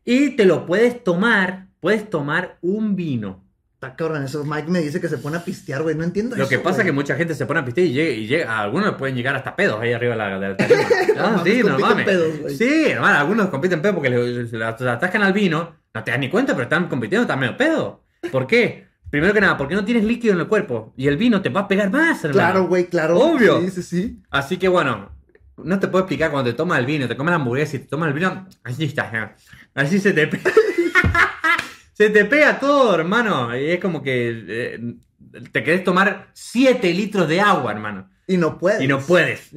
Speaker 2: Y te lo puedes tomar, puedes tomar un vino.
Speaker 1: Está cabrón, eso. Mike me dice que se pone a pistear, güey. No entiendo
Speaker 2: Lo
Speaker 1: eso.
Speaker 2: que pasa es que mucha gente se pone a pistear y llega, y llega- a algunos le pueden llegar hasta pedos ahí arriba de la, de la tarima. Ah, sí, no mames.
Speaker 1: pedos, güey.
Speaker 2: Sí, hermano, algunos compiten pedo porque le, la atascan al vino, no te das ni cuenta, pero están compitiendo también pedo. ¿Por qué? Primero que nada, porque no tienes líquido en el cuerpo y el vino te va a pegar más, hermano.
Speaker 1: Claro, güey, claro.
Speaker 2: Obvio.
Speaker 1: Sí, sí, sí.
Speaker 2: Así que bueno, no te puedo explicar cuando te tomas el vino, te comes la hamburguesa y te tomas el vino, así está, ya. así se te pega. se te pega todo, hermano. Y es como que eh, te querés tomar 7 litros de agua, hermano.
Speaker 1: Y no puedes.
Speaker 2: Y no puedes.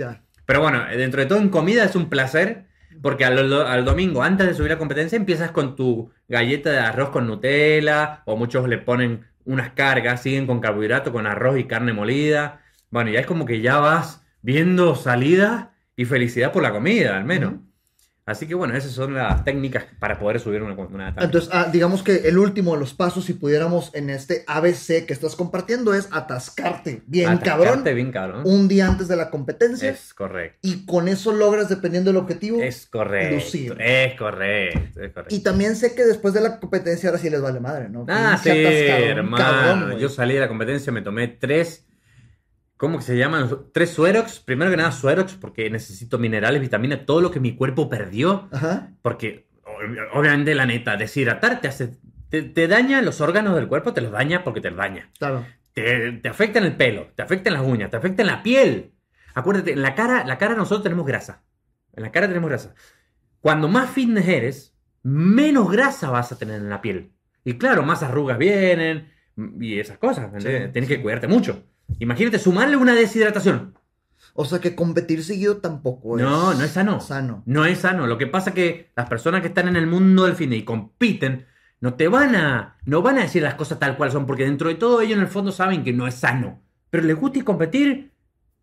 Speaker 2: Pero bueno, dentro de todo en comida es un placer, porque al, al domingo, antes de subir a competencia, empiezas con tu galleta de arroz con Nutella, o muchos le ponen unas cargas, siguen con carbohidrato, con arroz y carne molida. Bueno, ya es como que ya vas viendo salida y felicidad por la comida, al menos. Así que bueno, esas son las técnicas para poder subir una, una tabla.
Speaker 1: Entonces, ah, digamos que el último de los pasos, si pudiéramos en este ABC que estás compartiendo, es atascarte bien
Speaker 2: Atascarte
Speaker 1: cabrón
Speaker 2: bien cabrón.
Speaker 1: un día antes de la competencia.
Speaker 2: Es correcto.
Speaker 1: Y con eso logras, dependiendo del objetivo.
Speaker 2: Es correcto.
Speaker 1: Lucir.
Speaker 2: Es correcto. Es correcto.
Speaker 1: Y también sé que después de la competencia ahora sí les vale madre, ¿no?
Speaker 2: Ah, sí, hermano.
Speaker 1: cabrón,
Speaker 2: yo salí de la competencia, me tomé tres. ¿Cómo que se llaman? Tres suerox. Primero que nada, suerox, porque necesito minerales, vitaminas, todo lo que mi cuerpo perdió.
Speaker 1: Ajá.
Speaker 2: Porque, obviamente, la neta, deshidratarte te hace. Te, te daña los órganos del cuerpo, te los daña porque te los daña.
Speaker 1: Claro.
Speaker 2: Te, te afecta en el pelo, te afecta en las uñas, te afecta en la piel. Acuérdate, en la cara, la cara nosotros tenemos grasa. En la cara tenemos grasa. Cuando más fitness eres, menos grasa vas a tener en la piel. Y claro, más arrugas vienen y esas cosas. Tienes
Speaker 1: sí.
Speaker 2: que cuidarte mucho. Imagínate sumarle una deshidratación.
Speaker 1: O sea que competir seguido tampoco es.
Speaker 2: No, no es sano.
Speaker 1: Sano.
Speaker 2: No es sano. Lo que pasa es que las personas que están en el mundo del fitness y compiten, no te van a, no van a decir las cosas tal cual son, porque dentro de todo ellos en el fondo saben que no es sano. Pero les gusta ir competir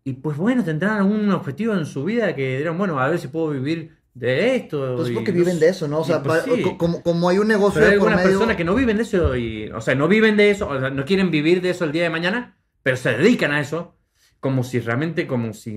Speaker 2: y pues bueno, tendrán algún objetivo en su vida que dirán, bueno, a ver si puedo vivir de esto.
Speaker 1: Pues
Speaker 2: y
Speaker 1: porque viven de eso, ¿no? O
Speaker 2: Y
Speaker 1: sea,
Speaker 2: pues
Speaker 1: pa-
Speaker 2: sí.
Speaker 1: co- como, como hay un negocio
Speaker 2: Pero hay algunas personas que no viven de eso y, o sea, no viven de eso, o sea, no quieren vivir de eso el día de mañana, pero se dedican a eso como si realmente, como si,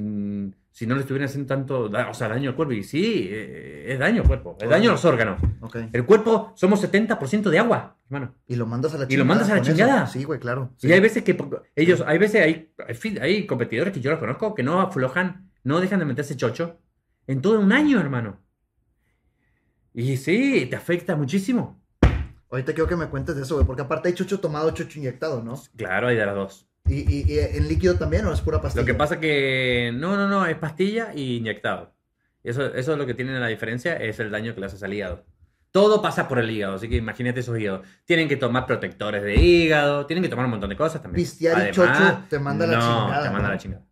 Speaker 2: si no le estuvieran haciendo tanto, da- o sea, daño al cuerpo. Y sí, eh, es daño al cuerpo, es daño a los órganos.
Speaker 1: Ok.
Speaker 2: El cuerpo somos 70% de agua, hermano.
Speaker 1: Y lo mandas a la
Speaker 2: Y lo mandas a la
Speaker 1: con eso.
Speaker 2: chingada.
Speaker 1: Sí, güey, claro.
Speaker 2: Y hay veces que ellos, hay veces hay, hay competidores que yo los conozco que no aflojan, no dejan de meterse chocho en todo un año, hermano. Y sí, te afecta muchísimo.
Speaker 1: Ahorita quiero que me cuentes de eso, güey, porque aparte hay chocho tomado, chocho inyectado, ¿no?
Speaker 2: Claro, hay de las dos.
Speaker 1: Y, y- y en líquido también o es pura pastilla.
Speaker 2: Lo que pasa que no, no, no, es pastilla y inyectado. Eso, eso es lo que tiene la diferencia, es el daño que le haces al hígado. Todo pasa por el hígado, así que imagínate esos hígados. Tienen que tomar protectores de hígado, tienen que tomar un montón de cosas también.
Speaker 1: Pistear y
Speaker 2: Además,
Speaker 1: chocho te manda a la
Speaker 2: no,
Speaker 1: chingada,
Speaker 2: te manda
Speaker 1: ¿no?
Speaker 2: la chingada.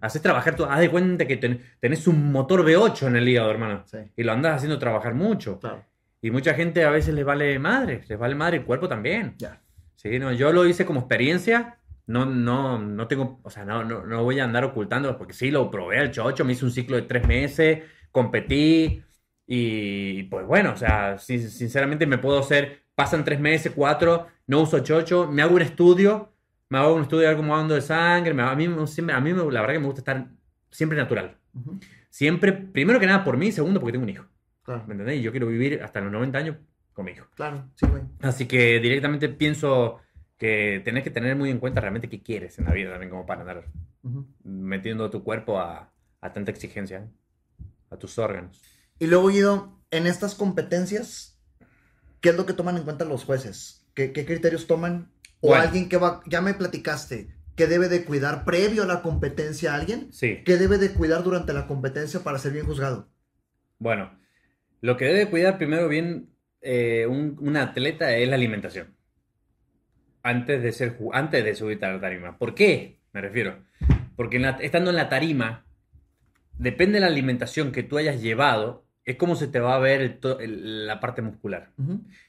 Speaker 2: Haces trabajar, tu, haz de cuenta que ten- tenés un motor V8 en el hígado, hermano.
Speaker 1: Sí,
Speaker 2: Y lo andas haciendo trabajar mucho.
Speaker 1: claro.
Speaker 2: Y mucha gente a veces les vale madre, les vale madre el cuerpo también.
Speaker 1: Ya.
Speaker 2: Sí, no, yo lo hice como experiencia. No, no, no tengo, o sea, no, no, no voy a andar ocultando, porque sí, lo probé al chocho, me hice un ciclo de tres meses, competí, y pues bueno, o sea, sin- sinceramente me puedo hacer, pasan tres meses, cuatro, no uso chocho, me hago un estudio, me hago un estudio de cómo ando de sangre, me- a mí, a mí la verdad que me gusta estar siempre natural. Siempre, primero que nada por mí, segundo porque tengo un hijo,
Speaker 1: Claro,
Speaker 2: ¿me entendés? Y yo quiero vivir hasta los 90 años con mi hijo.
Speaker 1: claro, sí, güey.
Speaker 2: Así que directamente pienso que tenés que tener muy en cuenta realmente qué quieres en la vida también como para andar
Speaker 1: Ujú.
Speaker 2: metiendo tu cuerpo a, a tanta exigencia, ¿eh? a tus órganos.
Speaker 1: Y luego, Guido, en estas competencias, ¿qué es lo que toman en cuenta los jueces? ¿Qué, qué criterios toman? O
Speaker 2: Bueno.
Speaker 1: alguien que va, ya me platicaste, que debe de cuidar previo a la competencia a alguien,
Speaker 2: Sí.
Speaker 1: ¿qué debe de cuidar durante la competencia para ser bien juzgado?
Speaker 2: Bueno, lo que debe cuidar primero bien eh, un, un atleta es la alimentación. Antes de ser antes de subirte a la tarima. ¿Por qué? Me refiero. Porque en la- estando en la tarima, depende de la alimentación que tú hayas llevado, es como se te va a ver el to- el- la parte muscular.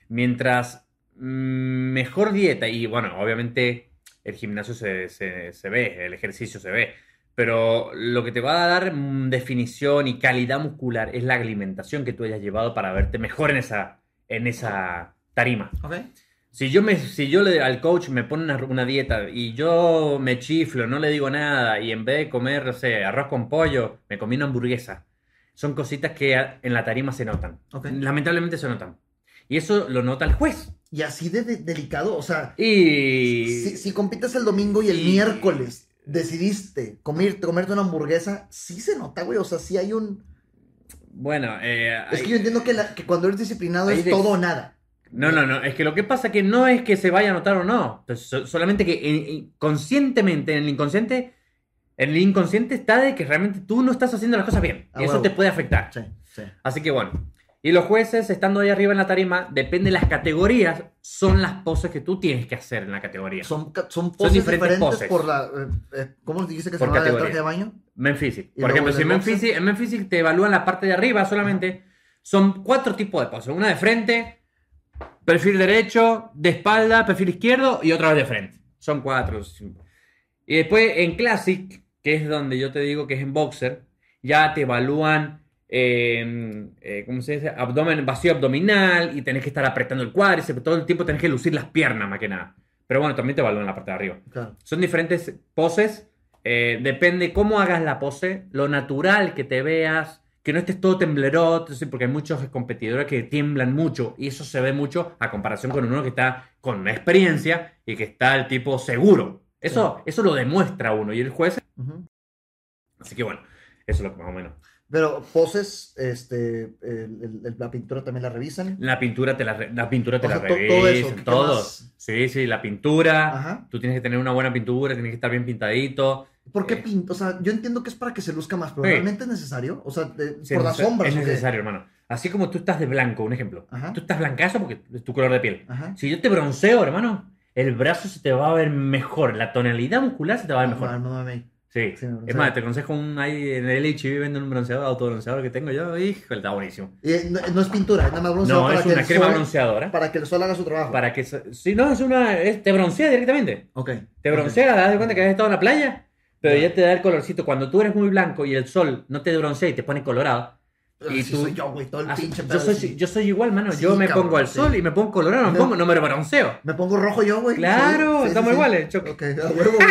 Speaker 2: Mientras mm, mejor dieta, y bueno, obviamente el gimnasio se, se- se ve, el ejercicio se ve, pero lo que te va a dar mm, definición y calidad muscular es la alimentación que tú hayas llevado para verte mejor en esa, en esa tarima.
Speaker 1: Ok.
Speaker 2: Si yo, me, si yo le, al coach me pone una, una dieta y yo me chiflo, no le digo nada y en vez de comer, no sé, arroz con pollo, me comí una hamburguesa. Son cositas que en la tarima se notan.
Speaker 1: Ok.
Speaker 2: Lamentablemente se notan. Y eso lo nota el juez.
Speaker 1: Y así de, de- delicado, o sea,
Speaker 2: Y...
Speaker 1: si, si compites el domingo y el
Speaker 2: y-
Speaker 1: miércoles decidiste comerte, comerte una hamburguesa, sí se nota, güey, o sea, sí hay un...
Speaker 2: Bueno, eh,
Speaker 1: Es
Speaker 2: hay-
Speaker 1: que yo entiendo que, la- que cuando eres disciplinado
Speaker 2: Hay
Speaker 1: es
Speaker 2: de-
Speaker 1: todo o nada.
Speaker 2: No, no, no. Es que lo que pasa que no es que se vaya a notar o no. So- solamente que eh, eh, conscientemente, en el inconsciente, en el inconsciente está de que realmente tú no estás haciendo las cosas bien.
Speaker 1: Ah,
Speaker 2: y eso te puede afectar.
Speaker 1: Sí, sí.
Speaker 2: Así que bueno. Y los jueces, estando ahí arriba en la tarima, depende de las categorías, son las poses que tú tienes que hacer en la categoría.
Speaker 1: Son, son poses
Speaker 2: diferentes
Speaker 1: diferentes
Speaker 2: poses.
Speaker 1: por la... eh, eh, ¿Cómo dijiste que
Speaker 2: Por
Speaker 1: se llama el traje de baño? ¿Y
Speaker 2: Por ejemplo, si? Physique, en Men Physique te evalúan la parte de arriba solamente, son cuatro tipos de poses. Una de frente, perfil derecho, de espalda, perfil izquierdo y otra vez de frente. Son cuatro. cinco. Y después en Classic, que es donde yo te digo que es en Boxer, ya te evalúan, eh, eh, ¿cómo se dice? Abdomen, vacío abdominal y tenés que estar apretando el cuádriceps, todo el tiempo tenés que lucir las piernas más que nada. Pero bueno, también te evalúan la parte de arriba.
Speaker 1: Claro.
Speaker 2: Son diferentes poses. eh, depende cómo hagas la pose, lo natural que te veas, que no estés todo temblerote, ¿sí? porque hay muchos competidores que tiemblan mucho y eso se ve mucho a comparación con uno que está con experiencia y que está el tipo seguro. Eso, eso lo demuestra uno y el juez.
Speaker 1: Ujú.
Speaker 2: Así que bueno, eso es lo que más o menos.
Speaker 1: Pero poses, este, el- el- la pintura también la revisan.
Speaker 2: La pintura te la, la pintura te
Speaker 1: O
Speaker 2: la
Speaker 1: sea, todo
Speaker 2: revisan,
Speaker 1: eso, ¿qué
Speaker 2: todo.
Speaker 1: más?
Speaker 2: Sí, sí, la pintura.
Speaker 1: Ajá.
Speaker 2: Tú tienes que tener una buena pintura, tienes que estar bien pintadito.
Speaker 1: ¿Por qué
Speaker 2: Eh.
Speaker 1: pinto? O sea, yo entiendo que es para que se luzca más, pero
Speaker 2: Sí.
Speaker 1: ¿realmente es necesario? O sea, de-
Speaker 2: Sí,
Speaker 1: por las sombras.
Speaker 2: Es necesario, hermano. Así como tú estás de blanco, un ejemplo.
Speaker 1: Ajá.
Speaker 2: Tú estás blancazo porque es tu color de piel.
Speaker 1: Ajá.
Speaker 2: Si yo te bronceo, hermano, el brazo se te va a ver mejor. La tonalidad muscular se te va a ver mejor.
Speaker 1: No, no, no.
Speaker 2: Sí.
Speaker 1: Sí, me
Speaker 2: es más, te aconsejo un ahí en el HB venden un bronceador, autobronceador que tengo yo. Hijo, está buenísimo.
Speaker 1: Y, eh, no, no es pintura, es nada más bronceado
Speaker 2: No,
Speaker 1: para
Speaker 2: es
Speaker 1: que
Speaker 2: una crema
Speaker 1: sol-
Speaker 2: bronceadora.
Speaker 1: Para que el sol haga su trabajo.
Speaker 2: Para que. Si no, es una. es- te broncea directamente.
Speaker 1: Ok.
Speaker 2: Te broncea, te das cuenta que has estado en la playa, pero
Speaker 1: ya
Speaker 2: te da el colorcito. Cuando tú eres muy blanco y el sol no te broncea y te pone colorado. Y tú-
Speaker 1: soy yo, güey, todo el
Speaker 2: Así-
Speaker 1: pinche
Speaker 2: yo,
Speaker 1: pedo
Speaker 2: soy,
Speaker 1: así.
Speaker 2: yo soy igual, mano.
Speaker 1: Sí,
Speaker 2: yo me
Speaker 1: cabrón,
Speaker 2: pongo al
Speaker 1: sí.
Speaker 2: sol y me pongo colorado, no me, pongo, no me bronceo.
Speaker 1: Me pongo rojo yo, güey.
Speaker 2: Claro,
Speaker 1: Sí,
Speaker 2: estamos iguales, choque.
Speaker 1: Ok, a huevo, güey.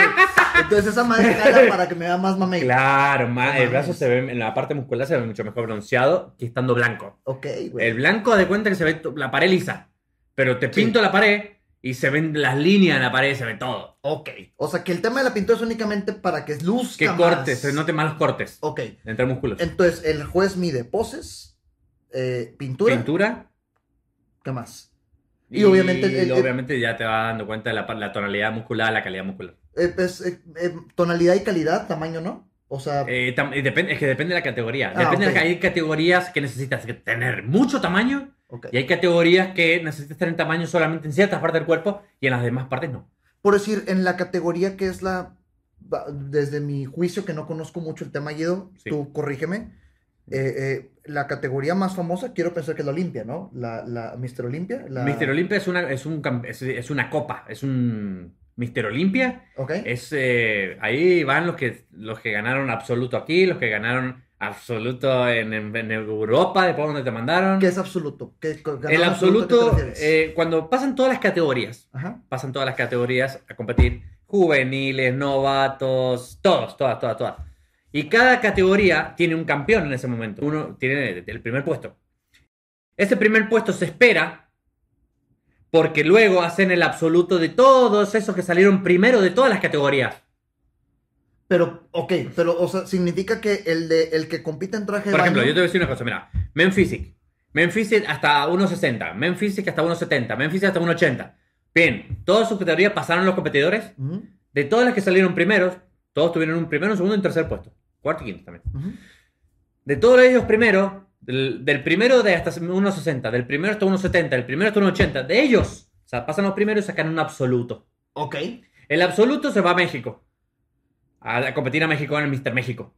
Speaker 1: Entonces esa madre caga para que me vea más mamey.
Speaker 2: Claro, ma-
Speaker 1: No
Speaker 2: el brazo se ve, en la parte muscular se ve mucho mejor bronceado que estando blanco.
Speaker 1: Ok, güey.
Speaker 2: El blanco de cuenta que se ve la pared lisa, pero te pinto la pared y se ven las líneas en la pared, se ve todo.
Speaker 1: Ok. O sea que el tema de la pintura es únicamente para que luzca
Speaker 2: Que cortes, se noten más los cortes
Speaker 1: Ok.
Speaker 2: entre músculos.
Speaker 1: Entonces el juez mide poses, eh, pintura.
Speaker 2: Pintura.
Speaker 1: ¿Qué más? Y obviamente el- el-
Speaker 2: obviamente ya te vas dando cuenta de la, la tonalidad muscular, la calidad muscular.
Speaker 1: Eh, pues, eh, eh, tonalidad y calidad, tamaño, ¿no? O sea,
Speaker 2: Eh, eh, depende, es que depende de la categoría.
Speaker 1: Ah,
Speaker 2: depende de
Speaker 1: ok.
Speaker 2: la- hay categorías que necesitas tener mucho tamaño
Speaker 1: ok.
Speaker 2: y hay categorías que necesitas tener tamaño solamente en ciertas partes del cuerpo y en las demás partes no.
Speaker 1: Por decir, en la categoría que es la. Desde mi juicio, que no conozco mucho el tema, Guido,
Speaker 2: Sí.
Speaker 1: tú corrígeme. eh, eh, la categoría más famosa, quiero pensar que es la Olimpia, ¿no? La, la Mr. Olimpia. La...
Speaker 2: Mister Olimpia es una, es, un, es, es una copa, es un Mister Olimpia.
Speaker 1: Ok.
Speaker 2: Es, eh, ahí van los que, los que ganaron absoluto aquí, los que ganaron absoluto en, en- Europa, después donde te mandaron.
Speaker 1: ¿Qué es absoluto? ¿Qué, co-
Speaker 2: El
Speaker 1: ganador ¿a qué
Speaker 2: absoluto, eh, cuando pasan todas las categorías,
Speaker 1: Ajá.
Speaker 2: pasan todas las categorías a competir. Juveniles, novatos, todos, todas, todas, todas. Y cada categoría tiene un campeón en ese momento. Uno tiene el primer puesto. Ese primer puesto se espera porque luego hacen el absoluto de todos esos que salieron primero de todas las categorías.
Speaker 1: Pero, ok, pero, o sea, significa que el de el que compite en traje de
Speaker 2: Por ejemplo,
Speaker 1: baño-
Speaker 2: yo te voy a decir una cosa, mira, Men Physique. Men Physique hasta 1.60, Men Physique hasta 1.70, Men Physique hasta 1.80. Bien, todas sus categorías pasaron los competidores.
Speaker 1: Ujú,
Speaker 2: De todas las que salieron primeros, todos tuvieron un primero, un segundo y un tercer puesto. Cuarto y quinto también.
Speaker 1: ujú.
Speaker 2: De todos ellos primeros, del, del primero de hasta 1.60, del primero hasta 1.70, del primero hasta 1.80, de ellos, o sea, pasan los primeros y sacan un absoluto.
Speaker 1: Ok.
Speaker 2: El absoluto se va a México. A, competir a México en el Mr. México.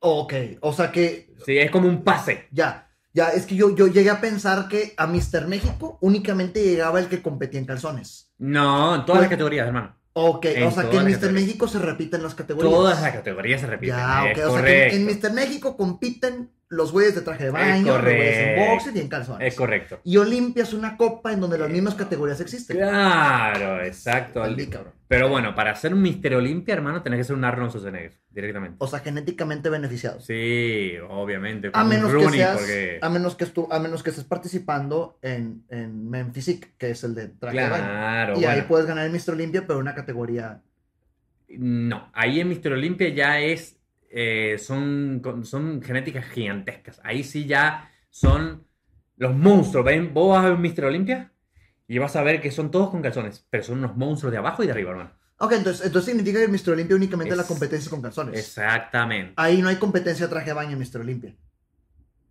Speaker 1: Ok, o sea que
Speaker 2: Sí, es como un pase.
Speaker 1: ya, ya, es que yo, yo llegué a pensar que a Mr. México únicamente llegaba el que competía en calzones.
Speaker 2: No, en todas las categorías, hermano.
Speaker 1: Ok,
Speaker 2: En
Speaker 1: o sea que en
Speaker 2: categorías.
Speaker 1: México se repiten las categorías.
Speaker 2: Todas las categorías se repiten.
Speaker 1: Ya, ok,
Speaker 2: es
Speaker 1: o sea
Speaker 2: correcto.
Speaker 1: que en Mr. México compiten los güeyes de traje de baño, los güeyes en
Speaker 2: correcto.
Speaker 1: boxer y en calzones.
Speaker 2: Es correcto.
Speaker 1: Y Olimpia es una copa en donde las mismas categorías existen.
Speaker 2: Claro, exacto.
Speaker 1: Entendí, cabrón.
Speaker 2: Pero bueno, para ser un Mister Olimpia, hermano, tenés que ser un Arnold Schwarzenegger directamente.
Speaker 1: O sea, genéticamente beneficiados.
Speaker 2: Sí, obviamente.
Speaker 1: A
Speaker 2: un
Speaker 1: menos, que
Speaker 2: Rooney,
Speaker 1: seas,
Speaker 2: porque-
Speaker 1: a, menos que estu- a menos que estés participando en, en Men Physique, que es el de traje de.
Speaker 2: Claro,
Speaker 1: Y ahí puedes ganar el Mr. Olimpia, pero una categoría.
Speaker 2: No, ahí en Mister Olimpia ya es. eh, son, son genéticas gigantescas. Ahí sí ya son los monstruos. ¿Ven? Vos vas a ver Mister Olimpia y vas a ver que son todos con calzones, pero son unos monstruos de abajo y de arriba, hermano.
Speaker 1: Ok, entonces, entonces significa que el Mr. Olimpia únicamente
Speaker 2: Es-
Speaker 1: la competencia con calzones.
Speaker 2: Exactamente.
Speaker 1: Ahí no hay competencia de traje de baño en Mr. Olimpia.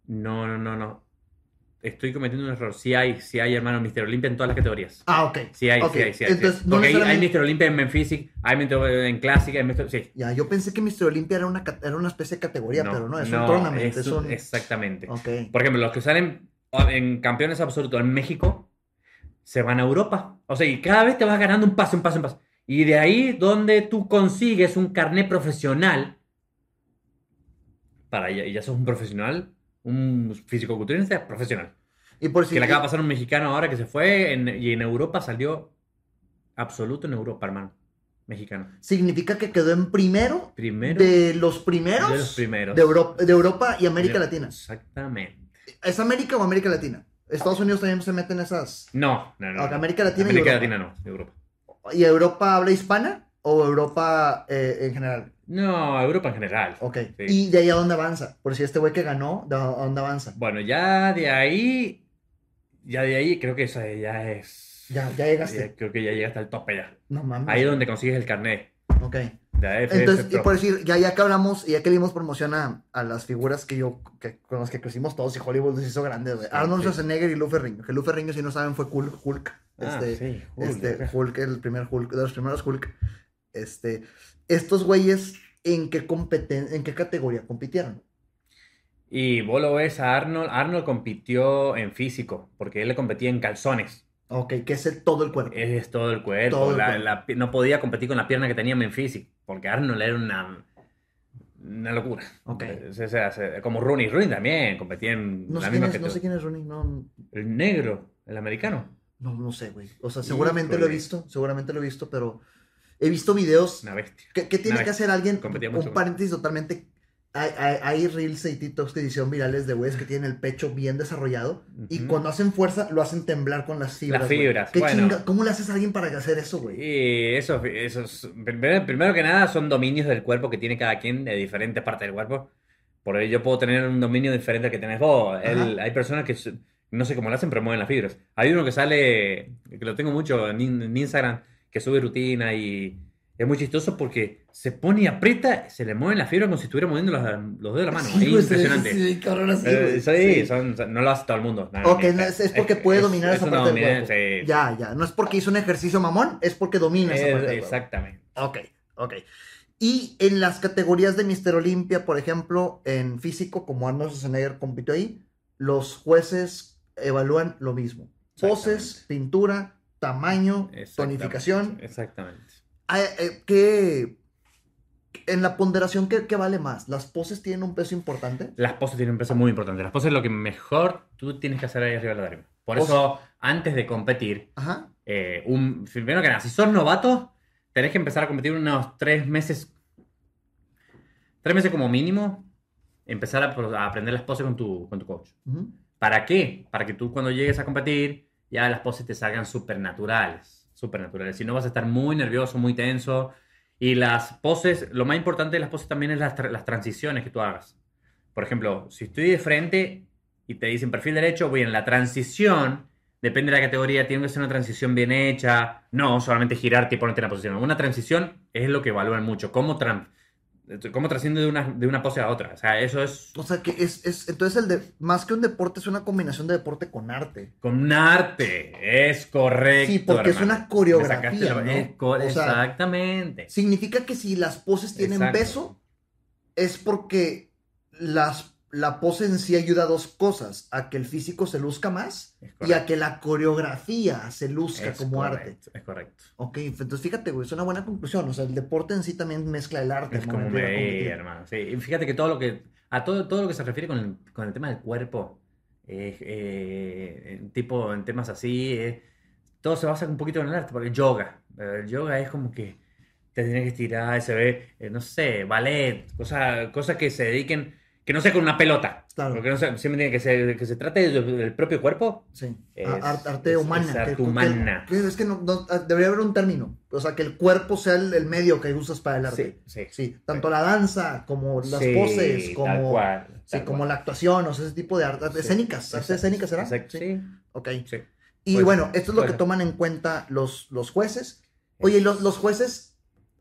Speaker 2: No, no, no, no. Estoy cometiendo un error. Sí hay, sí hay, hermano, Mister Olimpia en todas las categorías.
Speaker 1: Ah, ok.
Speaker 2: Sí hay,
Speaker 1: Ok,
Speaker 2: sí hay, sí hay.
Speaker 1: Entonces,
Speaker 2: sí.
Speaker 1: no
Speaker 2: Porque hay, Mr. Olimpia en Menphysic, hay Mr. en Clásica, hay Mr. Sí.
Speaker 1: Ya, yo pensé que Mr. Olimpia era una, era una especie de categoría, pero no, es un
Speaker 2: no,
Speaker 1: tournament.
Speaker 2: es un-
Speaker 1: un...
Speaker 2: Exactamente.
Speaker 1: Ok.
Speaker 2: Por ejemplo, los que salen en campeones absolutos en México se van a Europa. O sea, y cada vez te vas ganando un paso, un paso, un paso. Y de ahí donde tú consigues un carnet profesional, para ya, ya sos un profesional, un físico-culturista profesional.
Speaker 1: Y por si...
Speaker 2: Que le acaba de pasar a un mexicano ahora que se fue en- y en Europa salió absoluto en Europa, hermano. Mexicano.
Speaker 1: Significa que quedó en primero,
Speaker 2: Primero
Speaker 1: de los primeros
Speaker 2: de los primeros.
Speaker 1: de Europa, de Europa y América
Speaker 2: De-
Speaker 1: Latina.
Speaker 2: Exactamente.
Speaker 1: ¿Es América o América Latina? Estados Unidos también se meten esas...
Speaker 2: No, no, no.
Speaker 1: América Latina y
Speaker 2: América
Speaker 1: Europa.
Speaker 2: Latina no, Europa.
Speaker 1: ¿Y Europa habla hispana o Europa eh, en general?
Speaker 2: No, Europa en general.
Speaker 1: Ok.
Speaker 2: Sí.
Speaker 1: ¿Y de ahí a dónde avanza? Por si este güey que ganó, ¿de a dónde avanza?
Speaker 2: Ya ya de ahí, ya de ahí creo que eso ya es...
Speaker 1: Ya, ya llegaste.
Speaker 2: ya creo que ya llegaste al tope ya.
Speaker 1: No mames.
Speaker 2: Ahí es donde consigues el carnet
Speaker 1: Ok. Entonces, y
Speaker 2: Pro.
Speaker 1: por decir, ya, ya que hablamos y ya que le dimos promoción a, a las figuras que yo, que, con las que crecimos todos y Hollywood nos hizo grandes, güey.
Speaker 2: Sí,
Speaker 1: Arnold
Speaker 2: sí.
Speaker 1: Schwarzenegger y Lou Ferrigno. Que Lou Ferrigno, si no saben, fue Hulk. Hulk.
Speaker 2: Ah,
Speaker 1: Este,
Speaker 2: sí, Hulk,
Speaker 1: este. Hulk, el primer Hulk, de los primeros Hulk. Este, estos güeyes, ¿en qué competen en qué categoría compitieron?
Speaker 2: Y vos lo ves a Arnold. Arnold compitió en físico, porque él le competía en calzones.
Speaker 1: Ok, que es el- todo el cuerpo.
Speaker 2: Es todo el cuerpo.
Speaker 1: Todo el
Speaker 2: la-
Speaker 1: cuerpo.
Speaker 2: la no podía competir con la pierna que tenía en Physique, porque Arnold era una, una locura.
Speaker 1: Ok.
Speaker 2: O sea, se- como Rooney. Rooney también competía en
Speaker 1: No
Speaker 2: la
Speaker 1: sé, quién es, no
Speaker 2: categoría.
Speaker 1: sé quién es Rooney, no,
Speaker 2: El negro, el americano.
Speaker 1: no, no sé, güey. O sea, seguramente lo he visto, seguramente lo he visto, pero he visto videos
Speaker 2: Una bestia.
Speaker 1: ¿Qué, tiene
Speaker 2: Una
Speaker 1: que hacer alguien?
Speaker 2: competía
Speaker 1: Un
Speaker 2: mucho con-
Speaker 1: paréntesis totalmente. Hay, hay, hay reels y TikToks que hicieron virales de güeyes que tienen el pecho bien desarrollado y
Speaker 2: Ujú.
Speaker 1: cuando hacen fuerza lo hacen temblar con las fibras.
Speaker 2: Las fibras,
Speaker 1: ¿Qué
Speaker 2: bueno.
Speaker 1: chinga- ¿Cómo le haces a alguien para hacer eso, güey?
Speaker 2: Y eso, esos, primero, primero que nada son dominios del cuerpo que tiene cada quien de diferentes partes del cuerpo. Por ello yo puedo tener un dominio diferente al que tenés vos. Él- hay personas que no sé cómo lo hacen, pero mueven las fibras. Hay uno que sale, que lo tengo mucho en, en Instagram, que sube rutina y es muy chistoso porque se pone y aprieta, se le mueven las fibras como si estuviera moviendo los, los dedos de la mano.
Speaker 1: Sí,
Speaker 2: es
Speaker 1: güey,
Speaker 2: impresionante.
Speaker 1: Sí, cabrón, así,
Speaker 2: Eh, sí, son- son- no lo hace todo el mundo. No,
Speaker 1: Ok, no, es, es porque puede dominar esa parte del
Speaker 2: dominancia,
Speaker 1: cuerpo.
Speaker 2: sí.
Speaker 1: Ya, ya. No es porque hizo un ejercicio mamón, es porque domina esa parte del cuerpo.
Speaker 2: exactamente.
Speaker 1: Ok, ok. Y en las categorías de Mister Olimpia, por ejemplo, en físico, como Arnold Schwarzenegger compitió ahí, los jueces evalúan lo mismo. Poses, pintura, tamaño,
Speaker 2: Exactamente,
Speaker 1: tonificación.
Speaker 2: Exactamente.
Speaker 1: Eh, ¿qué- en la ponderación, ¿qué, qué vale más? ¿Las poses tienen un peso importante?
Speaker 2: Las poses tienen un peso muy importante. Las poses es lo que mejor tú tienes que hacer ahí arriba de la tarima. Por
Speaker 1: Pose.
Speaker 2: eso, antes de competir,
Speaker 1: Ajá.
Speaker 2: eh, un, primero que nada, si sos novato, tenés que empezar a competir unos tres meses. Tres meses como mínimo. Empezar a, a aprender las poses con tu, con tu coach. ¿Para qué? Para que tú cuando llegues a competir, ya las poses te salgan súper naturales. Súper. Si no vas a estar muy nervioso, muy tenso. Y las poses, lo más importante de las poses también es las, las transiciones que tú hagas. Por ejemplo, si estoy de frente y te dicen perfil derecho, voy en la transición. Depende de la categoría, tiene que ser una transición bien hecha. No solamente girarte y ponerte en la posición. Una transición es lo que evalúan mucho. Cómo tran- cómo trasciende de una, de una pose a otra. O sea, eso es...
Speaker 1: O sea, que es, es, entonces el de, más que un deporte, es una combinación de deporte con arte.
Speaker 2: Con arte, es correcto.
Speaker 1: Sí, porque es una coreografía, ¿no?
Speaker 2: es co-
Speaker 1: O sea,
Speaker 2: exactamente.
Speaker 1: Significa que si las poses tienen
Speaker 2: Exacto.
Speaker 1: peso, es porque las, la pose en sí ayuda a dos cosas, a que el físico se luzca más y a que la coreografía se luzca
Speaker 2: Es
Speaker 1: como arte.
Speaker 2: Es correcto.
Speaker 1: Ok, entonces fíjate, güey, es una buena conclusión. O sea, el deporte en sí también mezcla el arte.
Speaker 2: Es como
Speaker 1: competir.
Speaker 2: hermano. Sí, y fíjate que todo lo que. A todo, todo lo que se refiere con el, con el tema del cuerpo. eh, eh, tipo, en temas así. eh, todo se basa un poquito en el arte. Porque el yoga. El yoga es como que te tienes que estirar, se ve, eh, no sé, ballet, cosas cosas que se dediquen. Que no sea con una pelota.
Speaker 1: Claro.
Speaker 2: Porque no sé, siempre tiene que, ser, que se trate del, propio cuerpo.
Speaker 1: Sí,
Speaker 2: Es-
Speaker 1: ar- arte
Speaker 2: es-
Speaker 1: humana.
Speaker 2: es
Speaker 1: que-
Speaker 2: arte
Speaker 1: que-
Speaker 2: humana.
Speaker 1: que- es que no, no- debería haber un término. O sea, que el cuerpo sea el, el medio que usas para el arte.
Speaker 2: Sí, sí.
Speaker 1: Sí, tanto la danza como las
Speaker 2: Sí,
Speaker 1: poses,
Speaker 2: tal
Speaker 1: como,
Speaker 2: cual,
Speaker 1: sí,
Speaker 2: tal
Speaker 1: como
Speaker 2: cual.
Speaker 1: la actuación, o sea, ese tipo de arte, artes
Speaker 2: Sí,
Speaker 1: escénicas. ¿Artes
Speaker 2: exacto,
Speaker 1: escénicas será?
Speaker 2: exacto, sí,
Speaker 1: Ok.
Speaker 2: sí.
Speaker 1: Y
Speaker 2: Pues,
Speaker 1: bueno, esto es lo que toman en cuenta los, los jueces. Oye, los, los jueces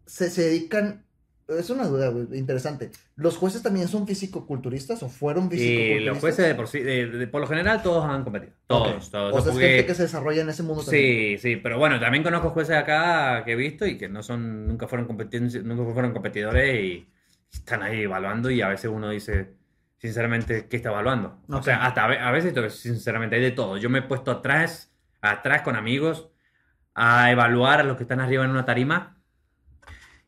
Speaker 1: se, se dedican. Es una duda güey, interesante. ¿Los jueces también son fisicoculturistas o fueron
Speaker 2: Y
Speaker 1: fisicoculturistas?
Speaker 2: los jueces, de por, sí, de- de- por lo general, todos han competido. Todos,
Speaker 1: Ok.
Speaker 2: todos.
Speaker 1: O sea, es gente que se desarrolla en ese mundo también.
Speaker 2: Sí, sí, pero bueno, también conozco jueces acá que he visto y que no son, nunca fueron nunca fueron competidores y están ahí evaluando y a veces uno dice, sinceramente, ¿qué está evaluando? O
Speaker 1: Ok.
Speaker 2: sea, hasta a a veces, te- sinceramente, hay de todo. Yo me he puesto atrás, atrás con amigos a evaluar a los que están arriba en una tarima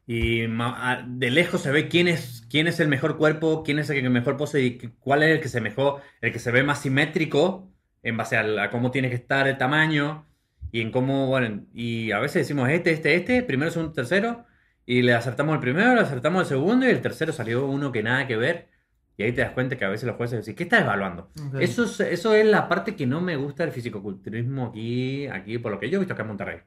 Speaker 2: y de lejos se ve quién es, quién es el mejor cuerpo, quién es el que mejor pose y cuál es el que se mejor, el que se ve más simétrico en base a, la- a cómo tiene que estar el tamaño y en cómo, bueno, y a veces decimos este, este, este, primero, segundo, tercero, y le acertamos el primero, le acertamos el segundo y el tercero salió uno que nada que ver. Y ahí te das cuenta que a veces los jueces dicen, ¿qué estás evaluando?
Speaker 1: Ok.
Speaker 2: Eso es, eso es la parte que no me gusta del fisicoculturismo aquí, aquí, por lo que yo he visto acá en Monterrey.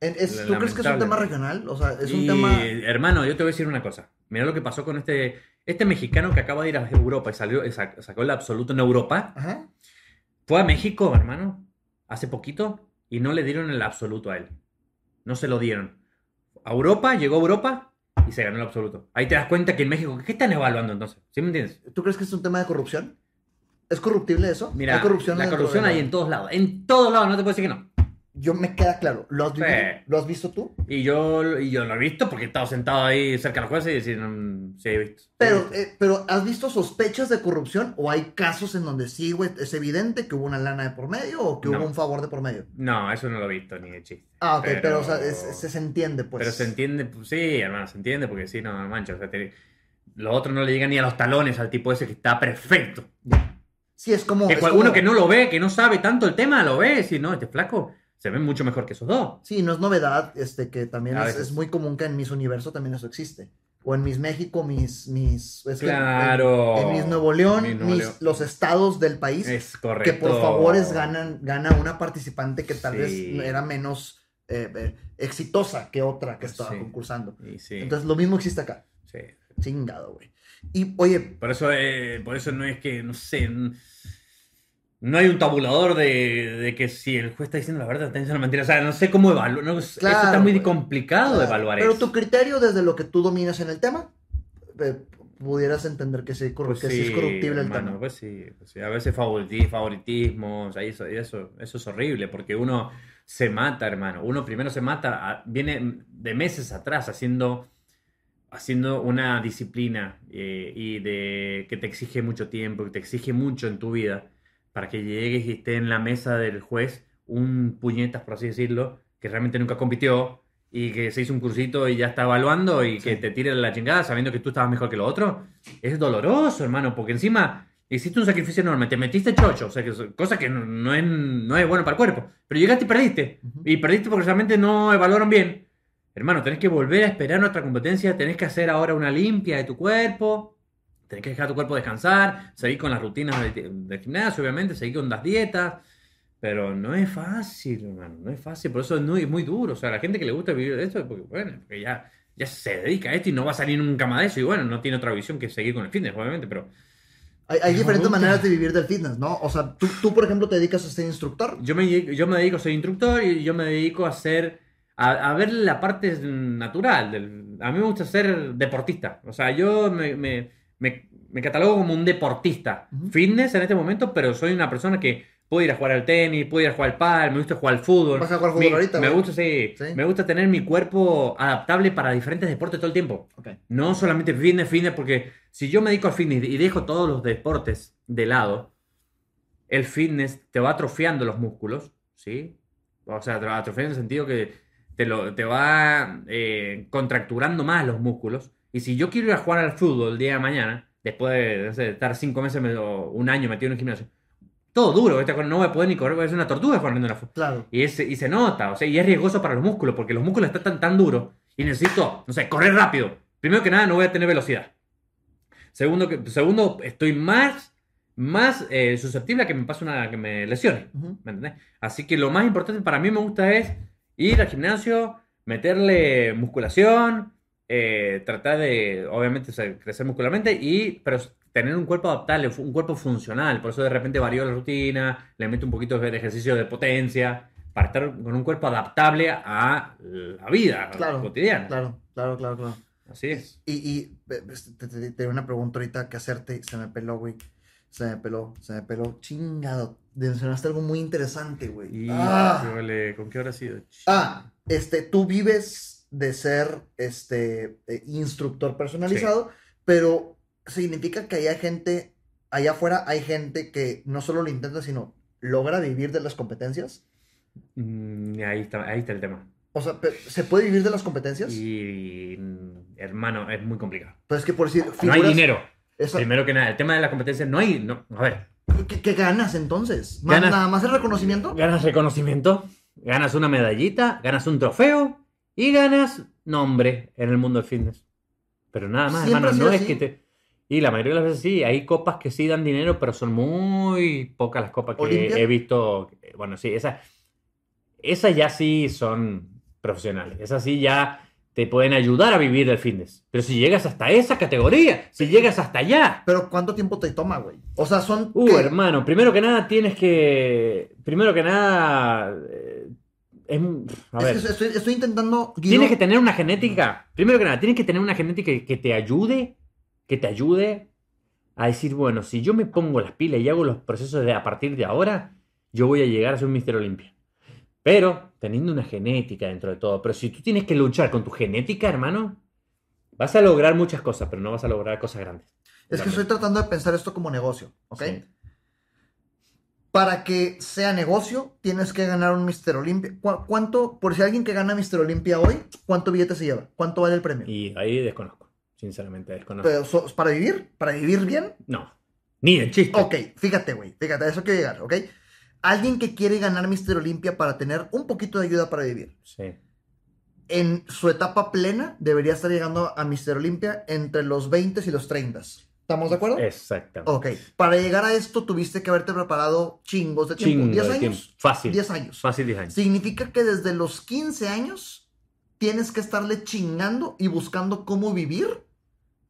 Speaker 1: Es- ¿Tú crees que es un tema regional? O sea, es un
Speaker 2: Y,
Speaker 1: tema.
Speaker 2: Hermano, yo te voy a decir una cosa. Mira lo que pasó con este, este mexicano que acaba de ir a Europa y salió, sac- sacó el absoluto en Europa.
Speaker 1: Ajá.
Speaker 2: Fue a México, hermano, hace poquito y no le dieron el absoluto a él. No se lo dieron. A Europa, llegó a Europa y se ganó el absoluto. Ahí te das cuenta que en México, ¿qué están evaluando entonces? ¿Sí me entiendes?
Speaker 1: ¿Tú crees que es un tema de corrupción? ¿Es corruptible eso?
Speaker 2: Mira,
Speaker 1: ¿Hay corrupción
Speaker 2: la corrupción hay en todos lados. En todos lados, no te puedo decir que no.
Speaker 1: Yo me queda claro. ¿Lo has,
Speaker 2: Sí.
Speaker 1: vivido? ¿Lo has visto tú?
Speaker 2: Y yo, y yo lo he visto porque he estado sentado ahí cerca de los jueces y decir, mm, sí, he visto. sí,
Speaker 1: Pero, eh, pero ¿has visto sospechas de corrupción? ¿O hay casos en donde sí, güey, es evidente que hubo una lana de por medio o que
Speaker 2: No.
Speaker 1: hubo un favor de por medio?
Speaker 2: No, eso no lo he visto ni de chiste.
Speaker 1: Ah, ok, pero,
Speaker 2: Pero-
Speaker 1: o sea, es- se, se entiende, pues.
Speaker 2: Pero se entiende, pues, sí, hermano, se entiende porque sí, no, no mancha. O sea, te- lo otro no le llega ni a los talones al tipo ese que está perfecto.
Speaker 1: Sí, es como.
Speaker 2: que
Speaker 1: es
Speaker 2: cual-
Speaker 1: como-
Speaker 2: uno que no lo ve, que no sabe tanto el tema, lo ve dice, no, este flaco se ve mucho mejor que esos dos.
Speaker 1: Sí, no es novedad, este, que también es, muy común que en Miss Universo también eso existe. O en Miss México, Miss, es que en-
Speaker 2: Claro.
Speaker 1: En, Miss Nuevo León,
Speaker 2: Nuevo León.
Speaker 1: los estados del país,
Speaker 2: Es correcto.
Speaker 1: que por favores ganan, gana una participante que tal
Speaker 2: Sí.
Speaker 1: vez era menos eh, eh, exitosa que otra que estaba
Speaker 2: Sí.
Speaker 1: concursando.
Speaker 2: Sí,
Speaker 1: Entonces lo mismo existe acá.
Speaker 2: sí.
Speaker 1: Chingado, güey. Y oye,
Speaker 2: Por eso, eh, por eso no es que, no sé, no hay un tabulador de, de que si el juez está diciendo la verdad, está diciendo la mentira. O sea, no sé cómo evaluar. no, eso
Speaker 1: Claro,
Speaker 2: está muy complicado de evaluar
Speaker 1: pero
Speaker 2: eso.
Speaker 1: tu criterio desde lo que tú dominas en el tema, eh, pudieras entender que sí,
Speaker 2: Pues
Speaker 1: que sí es corruptible el tema.
Speaker 2: Pues sí, pues sí, a veces favoriti- favoritismos, ahí eso, eso, eso es horrible, porque uno se mata, hermano. Uno primero se mata, a- viene de meses atrás haciendo, haciendo una disciplina eh, y de que te exige mucho tiempo, que te exige mucho en tu vida, para que llegues y esté en la mesa del juez un puñetas, por así decirlo, que realmente nunca compitió y que se hizo un cursito y ya está evaluando y que te tire la chingada sabiendo que tú estabas mejor que lo otro, es doloroso, hermano, porque encima hiciste un sacrificio enorme, te metiste chocho, o sea, que, cosa que no, no es, no es bueno para el cuerpo, pero llegaste y perdiste, y perdiste porque realmente no evaluaron bien. Hermano, tenés que volver a esperar otra competencia, tenés que hacer ahora una limpia de tu cuerpo, tenés que dejar tu cuerpo descansar, seguir con las rutinas del, del gimnasio, obviamente, seguir con las dietas, pero no es fácil, hermano, no es fácil, por eso es muy, muy duro. O sea, la gente que le gusta vivir de esto, porque, bueno, porque ya, ya se dedica a esto y no va a salir nunca más de eso, y bueno, no tiene otra visión que seguir con el fitness, obviamente, pero
Speaker 1: Hay, hay diferentes maneras de vivir del fitness, ¿no? O sea, tú, tú, por ejemplo, te dedicas a ser instructor.
Speaker 2: yo me, yo me dedico a ser instructor y yo me dedico a hacer, a, a ver la parte natural. Del, a mí me gusta ser deportista. O sea, yo me, me, me, me catalogo como un deportista. Fitness en este momento, pero soy una persona que puedo ir a jugar al tenis, puedo ir a jugar al pádel, me gusta jugar al fútbol.
Speaker 1: Vas a jugar fútbol
Speaker 2: Me-
Speaker 1: ahorita,
Speaker 2: Me gusta, sí,
Speaker 1: Sí.
Speaker 2: Me gusta tener mi cuerpo adaptable para diferentes deportes todo el tiempo. No solamente fitness, fitness, porque si yo me dedico al fitness y dejo todos los deportes de lado, el fitness te va atrofiando los músculos, ¿sí? O sea, te va atrofiando en el sentido que te, lo, te va eh, contracturando más los músculos. Y si yo quiero ir a jugar al fútbol el día de mañana, después de, no sé, estar cinco meses me- o un año metido en el gimnasio, todo duro, no voy a poder ni correr, ser una tortuga corriendo en la
Speaker 1: Claro.
Speaker 2: y, es- y se nota, o sea, y es riesgoso para los músculos, porque los músculos están tan, tan duros y necesito, no sé, correr rápido. Primero que nada, no voy a tener velocidad. Segundo, que, segundo estoy más, más eh, susceptible a que me pase una, que me lesione.
Speaker 1: Ujú.
Speaker 2: ¿Me entendés? Así que lo más importante para mí me gusta es ir al gimnasio, meterle musculación, eh, tratar de, obviamente, o sea, crecer muscularmente, y, pero tener un cuerpo adaptable, un cuerpo funcional. Por eso de repente varío la rutina, le meto un poquito de ejercicio de potencia, para estar con un cuerpo adaptable a la vida
Speaker 1: Claro,
Speaker 2: cotidiana.
Speaker 1: Claro, claro, claro, claro.
Speaker 2: Así es.
Speaker 1: Y, y te, te- te- una pregunta ahorita que hacerte. Se me peló, güey. Se me peló, se me peló. Chingado. Mencionaste algo muy interesante, güey.
Speaker 2: Y,
Speaker 1: ah.
Speaker 2: híjole, ¿con qué habrá sido?
Speaker 1: Ah, este, tú vives de ser este eh, instructor personalizado, pero significa que hay gente, allá afuera hay gente que no solo lo intenta, sino logra vivir de las competencias.
Speaker 2: Mm, ahí, está, ahí está el tema.
Speaker 1: O sea, ¿se puede vivir de las competencias?
Speaker 2: Y, hermano, es muy complicado.
Speaker 1: Pues es que por decir,
Speaker 2: No hay
Speaker 1: figuras-
Speaker 2: dinero.
Speaker 1: Eso-
Speaker 2: Primero que nada, el tema de la competencia no hay. No, a ver,
Speaker 1: ¿qué, qué ganas entonces? ¿Más-
Speaker 2: Ganas-
Speaker 1: ¿Nada más el reconocimiento?
Speaker 2: ganas reconocimiento, ganas una medallita, ganas un trofeo y ganas nombre en el mundo del fitness. Pero nada más,
Speaker 1: Siempre
Speaker 2: hermano, no es que te. Y la mayoría de las veces sí, hay copas que sí dan dinero, pero son muy pocas las copas que
Speaker 1: ¿Olimpia?
Speaker 2: he visto. Bueno, sí, esas, esas ya sí son profesionales. Esas sí ya te pueden ayudar a vivir del fitness. Pero si llegas hasta esa categoría, si llegas hasta allá,
Speaker 1: Pero ¿cuánto tiempo te toma, güey? O sea, son...
Speaker 2: Uh,
Speaker 1: ¿qué?
Speaker 2: hermano, primero que nada tienes que. Primero que nada. eh, es
Speaker 1: que estoy, estoy intentando...
Speaker 2: Tienes que tener una genética. Primero que nada, tienes que tener una genética que, que te ayude. Que te ayude a decir, bueno, si yo me pongo las pilas y hago los procesos de a partir de ahora, yo voy a llegar a ser un Mister Olimpia. Pero teniendo una genética dentro de todo. Pero si tú tienes que luchar con tu genética, hermano, vas a lograr muchas cosas, pero no vas a lograr cosas grandes.
Speaker 1: Es que estoy tratando de pensar esto como negocio, ¿ok?
Speaker 2: Sí.
Speaker 1: Para que sea negocio, tienes que ganar un Mister Olimpia. ¿Cu- ¿Cuánto, por si alguien que gana Mister Olimpia hoy, cuánto billete se lleva? ¿Cuánto vale el premio?
Speaker 2: Y ahí desconozco. Sinceramente, desconozco.
Speaker 1: Pero, so- ¿Para vivir? ¿Para vivir bien?
Speaker 2: No. Ni de chiste.
Speaker 1: Ok, fíjate, güey, fíjate, a eso quiero llegar, ¿ok? Alguien que quiere ganar Mister Olimpia para tener un poquito de ayuda para vivir.
Speaker 2: Sí.
Speaker 1: En su etapa plena, debería estar llegando a Mister Olimpia entre los 20 y los 30. ¿Estamos de acuerdo?
Speaker 2: Exactamente.
Speaker 1: Ok, para llegar a esto tuviste que haberte preparado chingos de tiempo.
Speaker 2: Chingo
Speaker 1: ¿10
Speaker 2: de
Speaker 1: años?
Speaker 2: tiempo. Fácil.
Speaker 1: 10 años.
Speaker 2: Fácil 10 años.
Speaker 1: Significa que desde los 15 años tienes que estarle chingando y buscando cómo vivir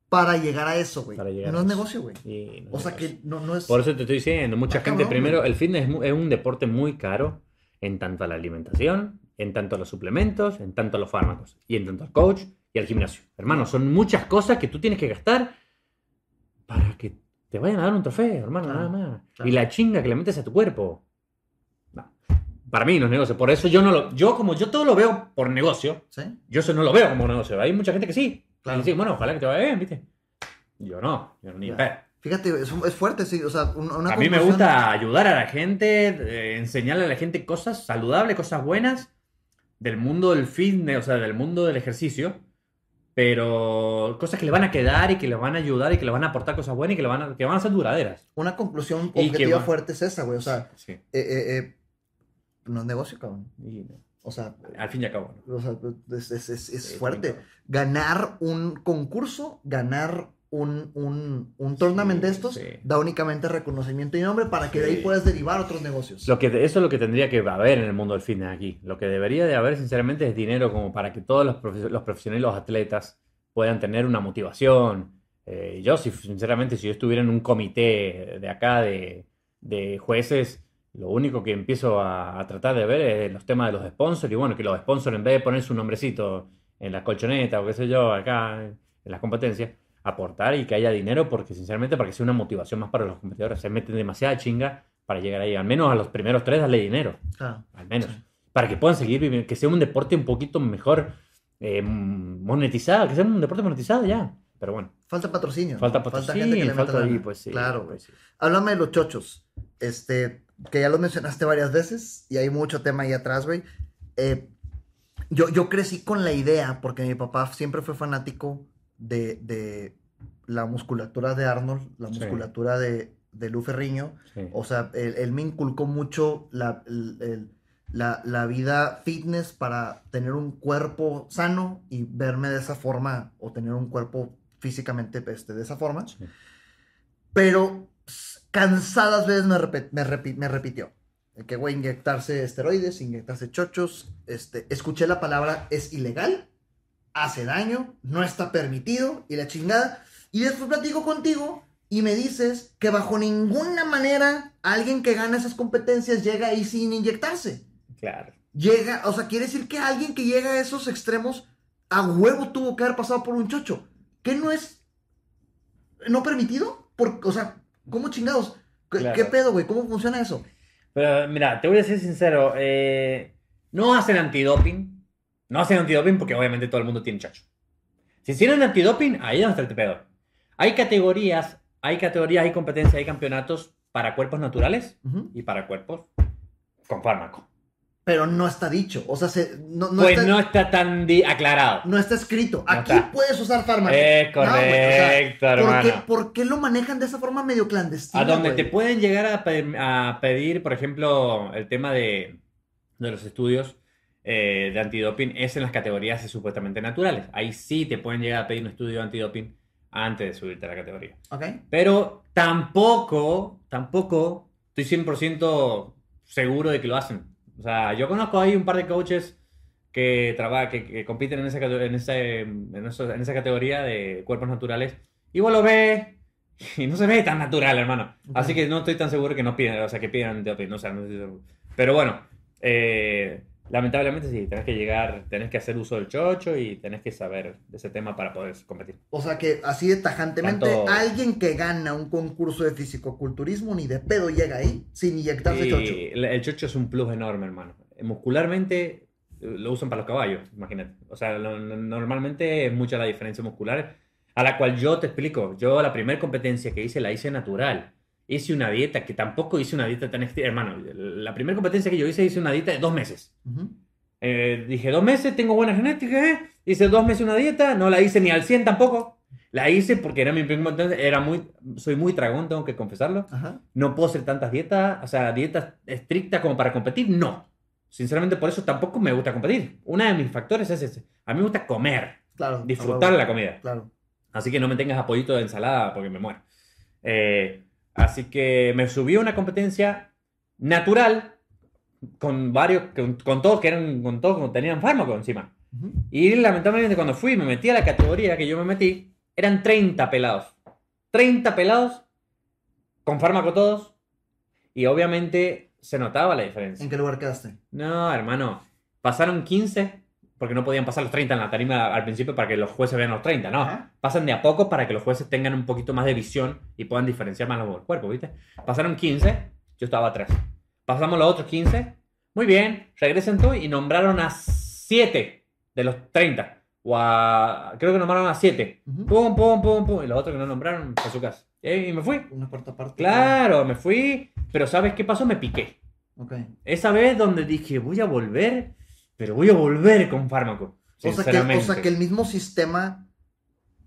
Speaker 1: para llegar a eso, güey.
Speaker 2: Para llegar
Speaker 1: No
Speaker 2: a
Speaker 1: es negocio, güey.
Speaker 2: No
Speaker 1: O sea
Speaker 2: negocio.
Speaker 1: que no, no es...
Speaker 2: Por eso te estoy diciendo, mucha gente, primero,
Speaker 1: güey.
Speaker 2: el fitness es un deporte muy caro en tanto a la alimentación, en tanto a los suplementos, en tanto a los fármacos, y en tanto al coach y al gimnasio. Hermano, son muchas cosas que tú tienes que gastar para que te vayan a dar un trofeo, hermano,
Speaker 1: Claro,
Speaker 2: nada más.
Speaker 1: claro.
Speaker 2: Y la chinga que le metes a tu cuerpo. No. Para mí no es negocio. Por eso yo no lo. Yo, como yo todo lo veo por negocio,
Speaker 1: ¿Sí?
Speaker 2: yo eso no lo veo como negocio. Hay mucha gente que sí.
Speaker 1: Claro.
Speaker 2: Y dice, bueno, ojalá que te vaya bien, ¿viste? Yo no, yo no ni pe.
Speaker 1: Fíjate, es, es fuerte, sí. O sea, una
Speaker 2: A mí me gusta ayudar a la gente, eh, enseñarle a la gente cosas saludables, cosas buenas del mundo del fitness, o sea, del mundo del ejercicio, pero cosas que le van a quedar y que le van a ayudar y que le van a aportar cosas buenas y que, le van a, que van a ser duraderas.
Speaker 1: Una conclusión objetiva
Speaker 2: va-
Speaker 1: fuerte es esa, güey. O sea,
Speaker 2: Sí.
Speaker 1: eh, eh, eh, no es negocio, cabrón.
Speaker 2: Y,
Speaker 1: O sea,
Speaker 2: al fin y al cabo. ¿no?
Speaker 1: o sea, es, es- es- es fuerte. Ganar un concurso, ganar un, un, un tournament de estos,
Speaker 2: sí.
Speaker 1: da únicamente reconocimiento y nombre para que de ahí puedas derivar otros negocios.
Speaker 2: Lo que, eso es lo que tendría que haber en el mundo del fitness aquí. Lo que debería de haber, sinceramente, es dinero como para que todos los, profe- los profesionales, los atletas, puedan tener una motivación. Eh, yo, si, sinceramente, si yo estuviera en un comité de acá de, de jueces, Lo único que empiezo a, a tratar de ver es los temas de los sponsors. Y bueno, que los sponsors, en vez de poner su nombrecito en la colchoneta o qué sé yo, acá en las competencias, aportar y que haya dinero, porque sinceramente, para que sea una motivación más para los competidores. Se meten demasiada chinga para llegar ahí. Al menos a los primeros tres, darle dinero.
Speaker 1: Claro.
Speaker 2: Al menos. Para que puedan seguir viviendo, que sea un deporte un poquito mejor eh, monetizado, que sea un deporte monetizado ya. Pero bueno.
Speaker 1: Falta patrocinio.
Speaker 2: Falta patrocinio,
Speaker 1: gente que le
Speaker 2: falta ahí, pues sí.
Speaker 1: Claro,
Speaker 2: pues sí.
Speaker 1: Háblame de los chochos. Este, que ya lo mencionaste varias veces y hay mucho tema ahí atrás, güey. Eh, yo, yo crecí con la idea, porque mi papá siempre fue fanático de, de la musculatura de Arnold, la
Speaker 2: Sí.
Speaker 1: musculatura de, de Lu Ferriño.
Speaker 2: Sí.
Speaker 1: O sea, él, él me inculcó mucho la, el- la, la vida fitness para tener un cuerpo sano y verme de esa forma o tener un cuerpo físicamente este, de esa forma.
Speaker 2: Sí.
Speaker 1: Pero cansadas veces me, repe- me, repi- me repitió. Que, güey, inyectarse esteroides, inyectarse chochos. Este, escuché la palabra es ilegal, hace daño, no está permitido y la chingada. Y después platico contigo y me dices que bajo ninguna manera alguien que gana esas competencias llega ahí sin inyectarse.
Speaker 2: Claro.
Speaker 1: Llega, o sea, quiere decir que alguien que llega a esos extremos a huevo tuvo que haber pasado por un chocho. ¿Qué no es no permitido? Por, o sea, ¿cómo chingados? ¿Qué,
Speaker 2: Claro.
Speaker 1: qué pedo, güey? ¿Cómo funciona eso?
Speaker 2: Pero mira, te voy a ser sincero. eh, no hacen antidoping. No hacen antidoping porque obviamente todo el mundo tiene chacho. Si hicieran antidoping, ahí es donde está el pedo. Hay categorías, hay categorías, hay competencias, hay campeonatos para cuerpos naturales y para cuerpos con fármaco.
Speaker 1: Pero no está dicho. O sea, se- no, no
Speaker 2: pues
Speaker 1: está,
Speaker 2: no está tan aclarado.
Speaker 1: no está escrito.
Speaker 2: No
Speaker 1: Aquí
Speaker 2: está.
Speaker 1: puedes usar fármacos.
Speaker 2: Es
Speaker 1: No, güey, o sea,
Speaker 2: correcto,
Speaker 1: ¿por,
Speaker 2: hermano.
Speaker 1: qué, por qué lo manejan de esa forma medio clandestina?
Speaker 2: A donde
Speaker 1: güey?
Speaker 2: te pueden llegar a, pe- a pedir, por ejemplo, el tema de, de los estudios eh, de antidoping es en las categorías supuestamente naturales. Ahí sí te pueden llegar a pedir un estudio de antidoping antes de subirte a la categoría.
Speaker 1: Ok.
Speaker 2: Pero tampoco, tampoco estoy 100% seguro de que lo hacen. O sea, yo conozco ahí un par de coaches que, traba- que, que compiten en esa, en, ese- en, eso- en esa categoría de cuerpos naturales. Y vos lo ves y no se ve tan natural, hermano.
Speaker 1: Ok.
Speaker 2: Así que no estoy tan seguro que no pidan, o sea, que pidan antidoping. No, o sea, no estoy seguro. Pero bueno, eh, lamentablemente sí, tenés que llegar, tenés que hacer uso del chocho y tenés que saber de ese tema para poder competir.
Speaker 1: O sea que así de tajantemente,
Speaker 2: Tanto-
Speaker 1: alguien que gana un concurso de fisicoculturismo ni de pedo llega ahí sin inyectarse
Speaker 2: Y
Speaker 1: chocho.
Speaker 2: El, chocho es un plus enorme, hermano. Muscularmente eh, lo usan para los caballos, imagínate. O sea, lo- normalmente es mucha la diferencia muscular, a la cual yo te explico. Yo la primera competencia que hice la hice natural. Hice una dieta que tampoco hice una dieta tan extrema. Hermano, la primera competencia que yo hice hice una dieta de dos meses. Eh, dije, dos meses, tengo buena genética, ¿eh? Hice dos meses una dieta, no la hice ni al 100 tampoco. La hice porque era mi primera competencia, era muy, soy muy tragón, tengo que confesarlo.
Speaker 1: Ajá.
Speaker 2: No puedo hacer tantas dietas, o sea, dietas estrictas como para competir, no. Sinceramente, por eso tampoco me gusta competir. Uno de mis factores es ese. A mí me gusta comer,
Speaker 1: Claro.
Speaker 2: disfrutar
Speaker 1: a
Speaker 2: la comida.
Speaker 1: Claro.
Speaker 2: Así que no me tengas apoyito de ensalada porque me muero. Eh, así que me subí a una competencia natural con varios, con, con todos que eran, con todos que tenían fármaco encima.
Speaker 1: Ujú.
Speaker 2: Y lamentablemente cuando fui me metí a la categoría que yo me metí, eran 30 pelados. 30 pelados con fármaco todos. Y obviamente se notaba la diferencia.
Speaker 1: ¿En qué lugar quedaste?
Speaker 2: No, hermano. Pasaron 15 porque no podían pasar los 30 en la tarima al principio para que los jueces vean los 30, no.
Speaker 1: Ajá.
Speaker 2: Pasan de a poco para que los jueces tengan un poquito más de visión y puedan diferenciar más los cuerpos, ¿viste? Pasaron 15, yo estaba atrás. Pasamos los otros 15. Muy bien, regresen tú y nombraron a 7 de los 30. O a. Creo que nombraron a 7.
Speaker 1: Ujú.
Speaker 2: Pum, pum, pum, pum. Y los otros que no nombraron, a su casa. Y me fui.
Speaker 1: Una cuarta parte.
Speaker 2: Claro, me fui. Pero ¿sabes qué pasó? Me piqué.
Speaker 1: Ok.
Speaker 2: Esa vez donde dije, voy a volver, pero voy a volver con fármaco.
Speaker 1: O sea, que, o sea que el mismo sistema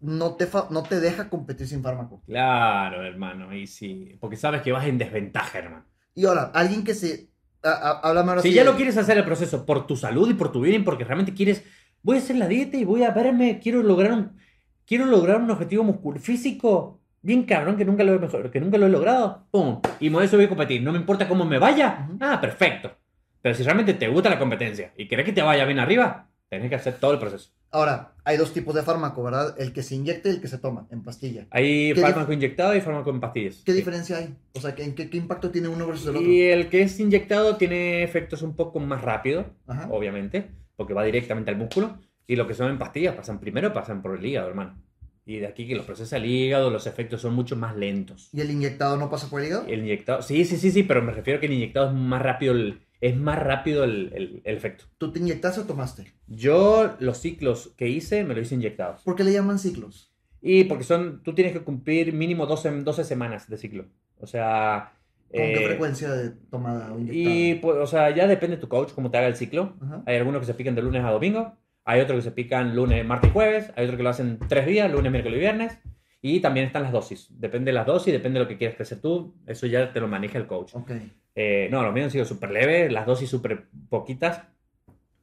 Speaker 1: no te, no te deja competir sin fármaco.
Speaker 2: Claro, hermano, y sí, porque sabes que vas en desventaja, hermano.
Speaker 1: Y ahora, alguien que se... háblame ahora
Speaker 2: Si ya
Speaker 1: de-
Speaker 2: lo quieres hacer el proceso por tu salud y por tu bien, y porque realmente quieres, voy a hacer la dieta y voy a verme, quiero lograr un, quiero lograr un objetivo muscular físico bien cabrón que nunca lo he mejor, que nunca lo he logrado, pum, y por eso voy a competir, no me importa cómo me vaya,
Speaker 1: Ujú.
Speaker 2: ah, perfecto. Pero si realmente te gusta la competencia y querés que te vaya bien arriba, tenés que hacer todo el proceso.
Speaker 1: Ahora, hay dos tipos de fármaco, ¿verdad? El que se inyecta y el que se toma en pastilla.
Speaker 2: Hay
Speaker 1: ¿Qué
Speaker 2: fármaco inyectado y fármaco en pastillas.
Speaker 1: ¿Qué
Speaker 2: Sí.
Speaker 1: diferencia hay? O sea, ¿qué, impacto tiene uno versus el otro?
Speaker 2: Y el que es inyectado tiene efectos un poco más rápido,
Speaker 1: Ajá.
Speaker 2: obviamente, porque va directamente al músculo. Y lo que son en pastillas pasan primero, pasan por el hígado, hermano. Y de aquí que los procesa el hígado, los efectos son mucho más lentos.
Speaker 1: ¿Y el inyectado no pasa por el hígado?
Speaker 2: El inyectado, sí, sí, sí, sí, pero me refiero a que el inyectado es más rápido el, es más rápido el, el- el efecto.
Speaker 1: ¿Tú te inyectaste o tomaste?
Speaker 2: Yo los ciclos que hice me lo hice inyectados.
Speaker 1: ¿Por qué le llaman ciclos?
Speaker 2: Y porque son, tú tienes que cumplir mínimo 12, 12 semanas de ciclo. O sea...
Speaker 1: ¿Con qué
Speaker 2: eh,
Speaker 1: frecuencia de tomada o inyectada?
Speaker 2: Y pues, o sea, ya depende de tu coach cómo te haga el ciclo.
Speaker 1: Ajá.
Speaker 2: Hay algunos que se pican de lunes a domingo, hay otros que se pican lunes, martes y jueves, hay otros que lo hacen tres días, lunes, miércoles y viernes. Y también están las dosis. Depende de las dosis, depende de lo que quieras crecer tú. Eso ya te lo maneja el coach.
Speaker 1: Ok.
Speaker 2: Eh, no, los míos han sido súper leves, las dosis súper poquitas.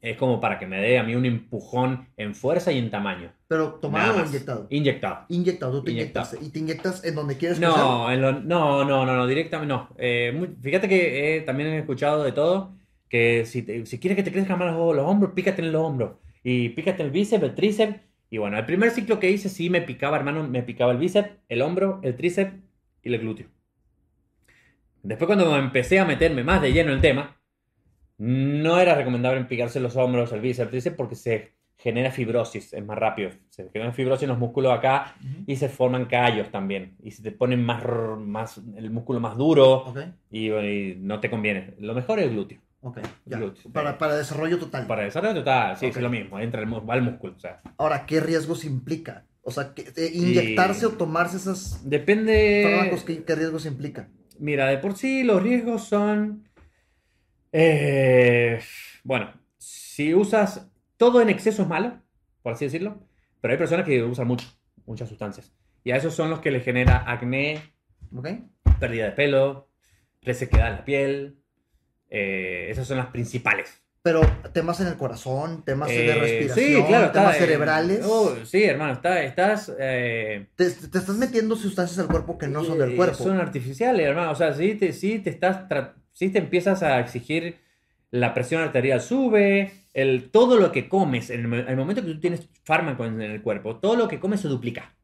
Speaker 2: Es como para que me dé a mí un empujón en fuerza y en tamaño.
Speaker 1: ¿Pero tomado o inyectado?
Speaker 2: Inyectado.
Speaker 1: Inyectado, tú te
Speaker 2: Inyectado.
Speaker 1: inyectaste. ¿Y te inyectas en donde quieres?
Speaker 2: No, en lo- no, no, no, no, directamente no. Eh, muy- fíjate que eh, también he escuchado de todo, que si, te- si quieres que te crezcan más los, los hombros, pícate en los hombros. Y pícate el bíceps, el tríceps. Y bueno, el primer ciclo que hice sí me picaba, hermano, me picaba el bíceps, el hombro, el tríceps y el glúteo. Después cuando empecé a meterme más de lleno en el tema, no era recomendable picarse los hombros, el bíceps, el tríceps, porque se genera fibrosis, es más rápido. Se genera fibrosis en los músculos acá y se forman callos también. Y se te ponen más, más el músculo más duro y no te conviene. Lo mejor es el glúteo.
Speaker 1: Ok. Ya. Para, para desarrollo total.
Speaker 2: Para desarrollo total, sí,
Speaker 1: Ok.
Speaker 2: es lo mismo. Entra el, va el músculo. O sea,
Speaker 1: Ahora, ¿qué riesgos implica? O sea, ¿qué- eh, inyectarse o tomarse esos
Speaker 2: depende.
Speaker 1: fármacos, ¿qué, qué riesgos implica?
Speaker 2: Mira, de por sí los riesgos son. eh, bueno, si usas. Todo en exceso es malo, por así decirlo. Pero hay personas que usan mucho, muchas sustancias. Y a esos son los que les genera acné,
Speaker 1: ¿Ok?
Speaker 2: pérdida de pelo, resequedad en la piel. Eh, esas son las principales.
Speaker 1: Pero temas en el corazón, temas de
Speaker 2: Eh,
Speaker 1: respiración,
Speaker 2: sí, claro,
Speaker 1: temas
Speaker 2: está, eh,
Speaker 1: cerebrales.
Speaker 2: oh, sí, hermano, está, estás. eh,
Speaker 1: te, te estás metiendo sustancias al cuerpo que no son del
Speaker 2: eh,
Speaker 1: cuerpo.
Speaker 2: Son artificiales, hermano. O sea, sí te, sí te estás. sí te empiezas a exigir. La presión arterial sube. El, todo lo que comes, en el, el momento que tú tienes fármaco en, en el cuerpo, todo lo que comes se duplica.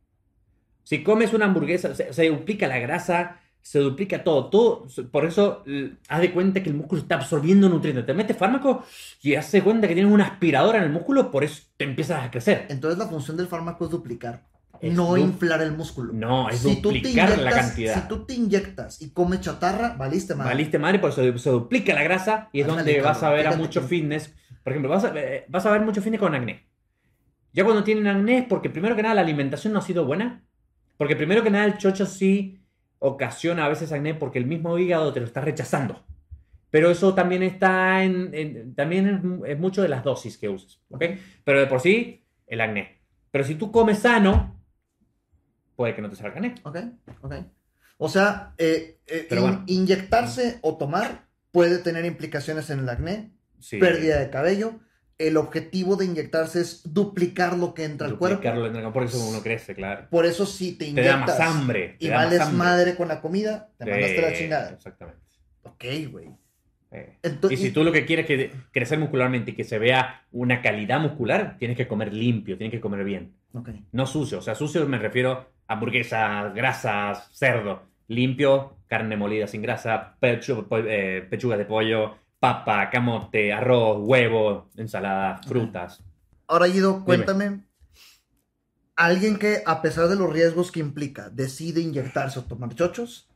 Speaker 2: Si comes una hamburguesa, se, se duplica la grasa, se duplica todo. todo por eso, haz de cuenta que el músculo está absorbiendo nutrientes. Te metes fármaco y haz de cuenta que tienes una aspiradora en el músculo, por eso te empiezas a crecer.
Speaker 1: Entonces la función del fármaco es duplicar,
Speaker 2: Es
Speaker 1: no
Speaker 2: du-
Speaker 1: inflar el músculo.
Speaker 2: No, es
Speaker 1: Si
Speaker 2: duplicar la cantidad.
Speaker 1: Si tú te inyectas y comes chatarra, valiste madre.
Speaker 2: Valiste madre, por eso se duplica la grasa y es
Speaker 1: Ándale,
Speaker 2: donde vas a ver a mucho fitness. Por ejemplo, vas a, eh, vas a ver mucho fitness con acné. Ya cuando tienen acné es porque primero que nada la alimentación no ha sido buena. Porque primero que nada el chocho sí ocasiona a veces acné porque el mismo hígado te lo está rechazando. Pero eso también está en... en- también es, es mucho de las dosis que uses. ¿ok? Pero de por sí, el acné. Pero si tú comes sano, puede que no te salga acné.
Speaker 1: Ok, ok. O sea, eh, eh, in-
Speaker 2: bueno.
Speaker 1: inyectarse o tomar puede tener implicaciones en el acné,
Speaker 2: Sí.
Speaker 1: pérdida de cabello. El objetivo de inyectarse es duplicar lo que entra al cuerpo.
Speaker 2: Duplicarlo en el- Por eso uno crece, claro.
Speaker 1: Por eso si te
Speaker 2: Te
Speaker 1: inyectas
Speaker 2: da más hambre. te
Speaker 1: y
Speaker 2: da más
Speaker 1: vales
Speaker 2: hambre.
Speaker 1: madre con la comida, te mandaste la chingada.
Speaker 2: Exactamente.
Speaker 1: Ok, güey.
Speaker 2: Eh.
Speaker 1: Entonces,
Speaker 2: Y si tú lo que quieres es que crecer muscularmente y que se vea una calidad muscular, tienes que comer limpio, tienes que comer bien. No sucio. O sea, sucio me refiero a hamburguesas, grasas, cerdo. Limpio, carne molida sin grasa, po- eh, pechugas de pollo, papa, camote, arroz, huevo, ensalada, frutas.
Speaker 1: Ahora, Guido, cuéntame. Alguien que, a pesar de los riesgos que implica, decide inyectarse o tomar chochos.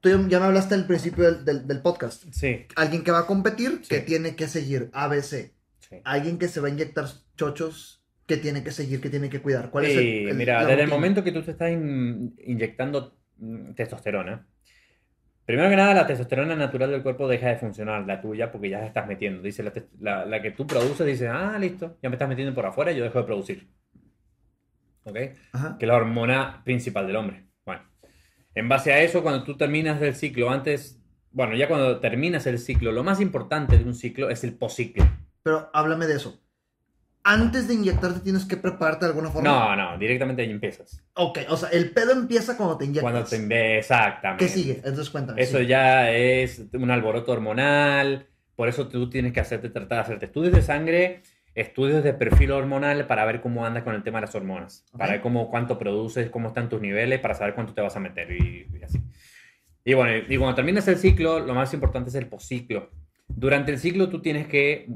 Speaker 1: Tú ya- me hablaste al principio del, del- del podcast.
Speaker 2: Sí.
Speaker 1: Alguien que va a competir, que
Speaker 2: Sí.
Speaker 1: tiene que seguir ABC.
Speaker 2: sí.
Speaker 1: Alguien que se va a inyectar chochos, que tiene que seguir, que tiene que cuidar. ¿Cuál es el,
Speaker 2: Sí,
Speaker 1: el-
Speaker 2: mira, desde el momento que tú te estás in- inyectando mm, testosterona, primero que nada la testosterona natural del cuerpo deja de funcionar, la tuya, porque ya la estás metiendo. Dice la, la- la que tú produces, dice, ah, listo, ya me estás metiendo por afuera y yo dejo de producir. ¿Ok?
Speaker 1: Ajá.
Speaker 2: Que es la hormona principal del hombre. Bueno, en base a eso, cuando tú terminas del ciclo, antes, bueno, ya cuando terminas el ciclo, lo más importante de un ciclo es el posciclo.
Speaker 1: Pero háblame de eso. Antes de inyectarte tienes que prepararte de alguna forma.
Speaker 2: No, no, directamente ahí empiezas.
Speaker 1: Ok, o sea, el pedo empieza cuando te inyectas.
Speaker 2: Cuando te exactamente.
Speaker 1: ¿Qué sigue? Entonces cuéntame.
Speaker 2: Eso
Speaker 1: sí.
Speaker 2: ya es un alboroto hormonal, por eso tú tienes que hacerte tratar de hacerte estudios de sangre estudios de perfil hormonal para ver cómo andas con el tema de las hormonas,
Speaker 1: Ok.
Speaker 2: para ver cómo, cuánto produces, cómo están tus niveles, para saber cuánto te vas a meter y, y así. Y bueno, y cuando terminas el ciclo, lo más importante es el posciclo. Durante el ciclo tú tienes que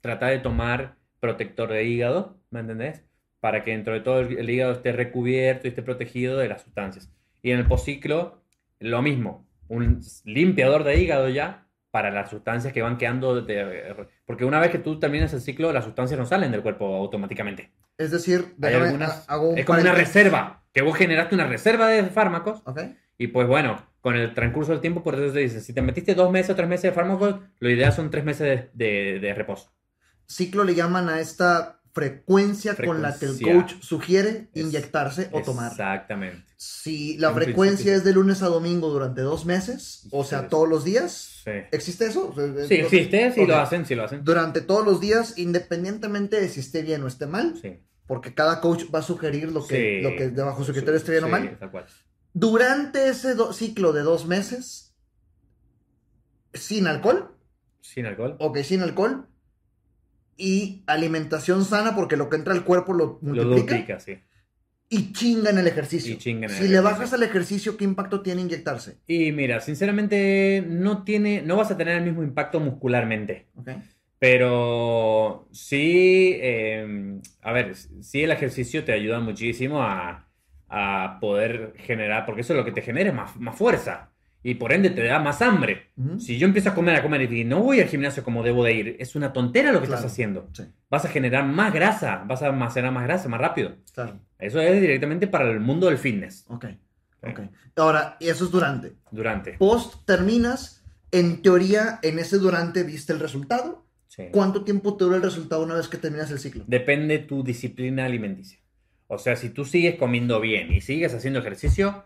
Speaker 2: tratar de tomar protector de hígado, ¿me entendés? Para que dentro de todo el, el hígado esté recubierto y esté protegido de las sustancias. Y en el posciclo, lo mismo, un limpiador de hígado ya para las sustancias que van quedando. de- porque una vez que tú terminas el ciclo, las sustancias no salen del cuerpo automáticamente.
Speaker 1: Es decir, déjame,
Speaker 2: algunas-
Speaker 1: ha- hago un
Speaker 2: Es como una reserva, que vos generaste una reserva de fármacos y pues bueno, con el transcurso del tiempo, por eso se dice, si te metiste dos meses o tres meses de fármacos, lo ideal son tres meses de, de- de reposo.
Speaker 1: Ciclo le llaman a esta frecuencia, con la que el coach sugiere
Speaker 2: Es-
Speaker 1: inyectarse o tomar.
Speaker 2: Exactamente.
Speaker 1: Si la
Speaker 2: En
Speaker 1: frecuencia
Speaker 2: principio.
Speaker 1: es de lunes a domingo durante dos meses, o sea, todos los días,
Speaker 2: Sí.
Speaker 1: ¿existe eso? Sea,
Speaker 2: Sí, existe, sí
Speaker 1: Ok.
Speaker 2: lo hacen, sí lo hacen.
Speaker 1: Durante todos los días, independientemente de si esté bien o esté mal,
Speaker 2: Sí.
Speaker 1: porque cada coach va a sugerir lo que,
Speaker 2: Sí.
Speaker 1: lo que debajo su criterio esté bien o mal.
Speaker 2: tal cual.
Speaker 1: Durante ese ciclo de dos meses, sin alcohol,
Speaker 2: Sin alcohol.
Speaker 1: ok, sin alcohol, y alimentación sana, porque lo que entra al cuerpo lo
Speaker 2: Lo
Speaker 1: multiplica,
Speaker 2: duplica, sí.
Speaker 1: y chinga en el ejercicio.
Speaker 2: Y chinga en el
Speaker 1: si le bajas al ejercicio, ¿qué impacto tiene inyectarse?
Speaker 2: Y mira, sinceramente no tiene, no vas a tener el mismo impacto muscularmente. Pero sí, eh, a ver, sí el ejercicio te ayuda muchísimo a, a poder generar, porque eso es lo que te genera más, más fuerza y por ende te da más hambre. Si yo empiezo a comer, a comer y no voy al gimnasio como debo de ir, es una tontera lo que
Speaker 1: Claro.
Speaker 2: estás haciendo.
Speaker 1: Sí,
Speaker 2: Vas a generar más grasa, vas a almacenar más grasa más rápido.
Speaker 1: claro.
Speaker 2: Eso es directamente para el mundo del fitness.
Speaker 1: Ok. Ok. Ahora, eso es durante.
Speaker 2: Durante.
Speaker 1: Post terminas, en teoría, en ese durante viste el resultado.
Speaker 2: Sí.
Speaker 1: ¿Cuánto tiempo te dura el resultado una vez que terminas el ciclo?
Speaker 2: Depende tu disciplina alimenticia. O sea, si tú sigues comiendo bien y sigues haciendo ejercicio,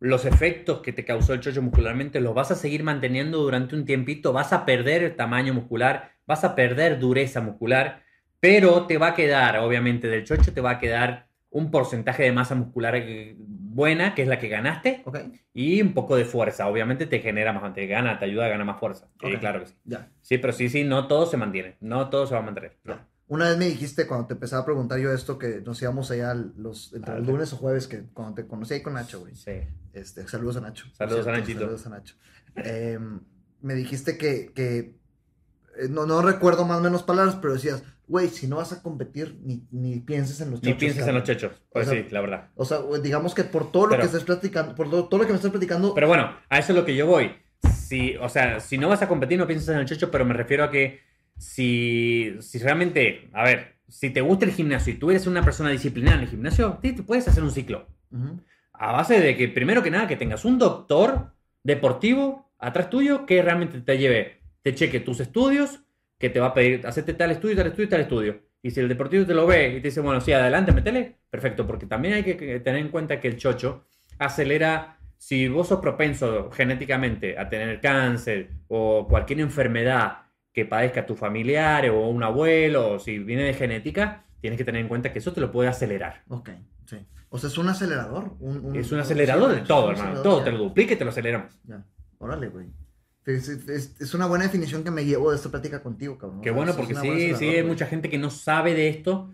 Speaker 2: los efectos que te causó el chocho muscularmente los vas a seguir manteniendo durante un tiempito, vas a perder tamaño muscular, vas a perder dureza muscular, pero te va a quedar, obviamente, del chocho te va a quedar un porcentaje de masa muscular eh, buena, que es la que ganaste, y un poco de fuerza. Obviamente te genera más, te gana, te ayuda a ganar más fuerza.
Speaker 1: Ok.
Speaker 2: claro que sí. Sí, pero sí, sí, no todo se mantiene, no todo se va a mantener. no.
Speaker 1: Una vez me dijiste cuando te empezaba a preguntar yo esto que nos íbamos allá los, entre los lunes o jueves que cuando te conocí ahí con Nacho, güey.
Speaker 2: Sí.
Speaker 1: Este, saludos a Nacho.
Speaker 2: Saludos
Speaker 1: Por
Speaker 2: a
Speaker 1: cierto,
Speaker 2: Nachito.
Speaker 1: Saludos a Nacho. Em, me dijiste que, que eh, no, no recuerdo más o menos palabras, pero decías, güey, si no vas a competir, ni, ni pienses en los
Speaker 2: Ni
Speaker 1: chochos,
Speaker 2: pienses en los
Speaker 1: cabrón".
Speaker 2: chechos. Pues
Speaker 1: O sea,
Speaker 2: sí, la verdad.
Speaker 1: O sea, digamos que por todo lo
Speaker 2: Pero-
Speaker 1: que estás platicando, por todo, todo lo que me estás platicando,
Speaker 2: Pero bueno, a eso es lo que yo voy. Si, o sea, si no vas a competir, no pienses en el checho, pero me refiero a que si, si realmente, a ver, si te gusta el gimnasio y tú eres una persona disciplinada en el gimnasio, te puedes hacer un ciclo. A base de que, primero que nada, que tengas un doctor deportivo atrás tuyo que realmente te lleve, te cheque tus estudios, que te va a pedir, hacerte tal estudio, tal estudio, tal estudio. Y si el deportivo te lo ve y te dice, bueno, sí, adelante, métele, perfecto, porque también hay que que tener en cuenta que el chocho acelera, si vos sos propenso genéticamente a tener cáncer o cualquier enfermedad que padezca tu familiar o un abuelo, o si viene de genética, tienes que tener en cuenta que eso te lo puede acelerar.
Speaker 1: Ok, sí. O sea, es un acelerador. Un,
Speaker 2: Es un acelerador de todo, hermano. Todo
Speaker 1: ya.
Speaker 2: te lo duplica y te lo aceleramos.
Speaker 1: Ya. Órale, güey. Es, es- es una buena definición que me llevo de esta plática contigo, cabrón.
Speaker 2: Qué bueno, porque sí, sí, hay mucha gente que no sabe de esto.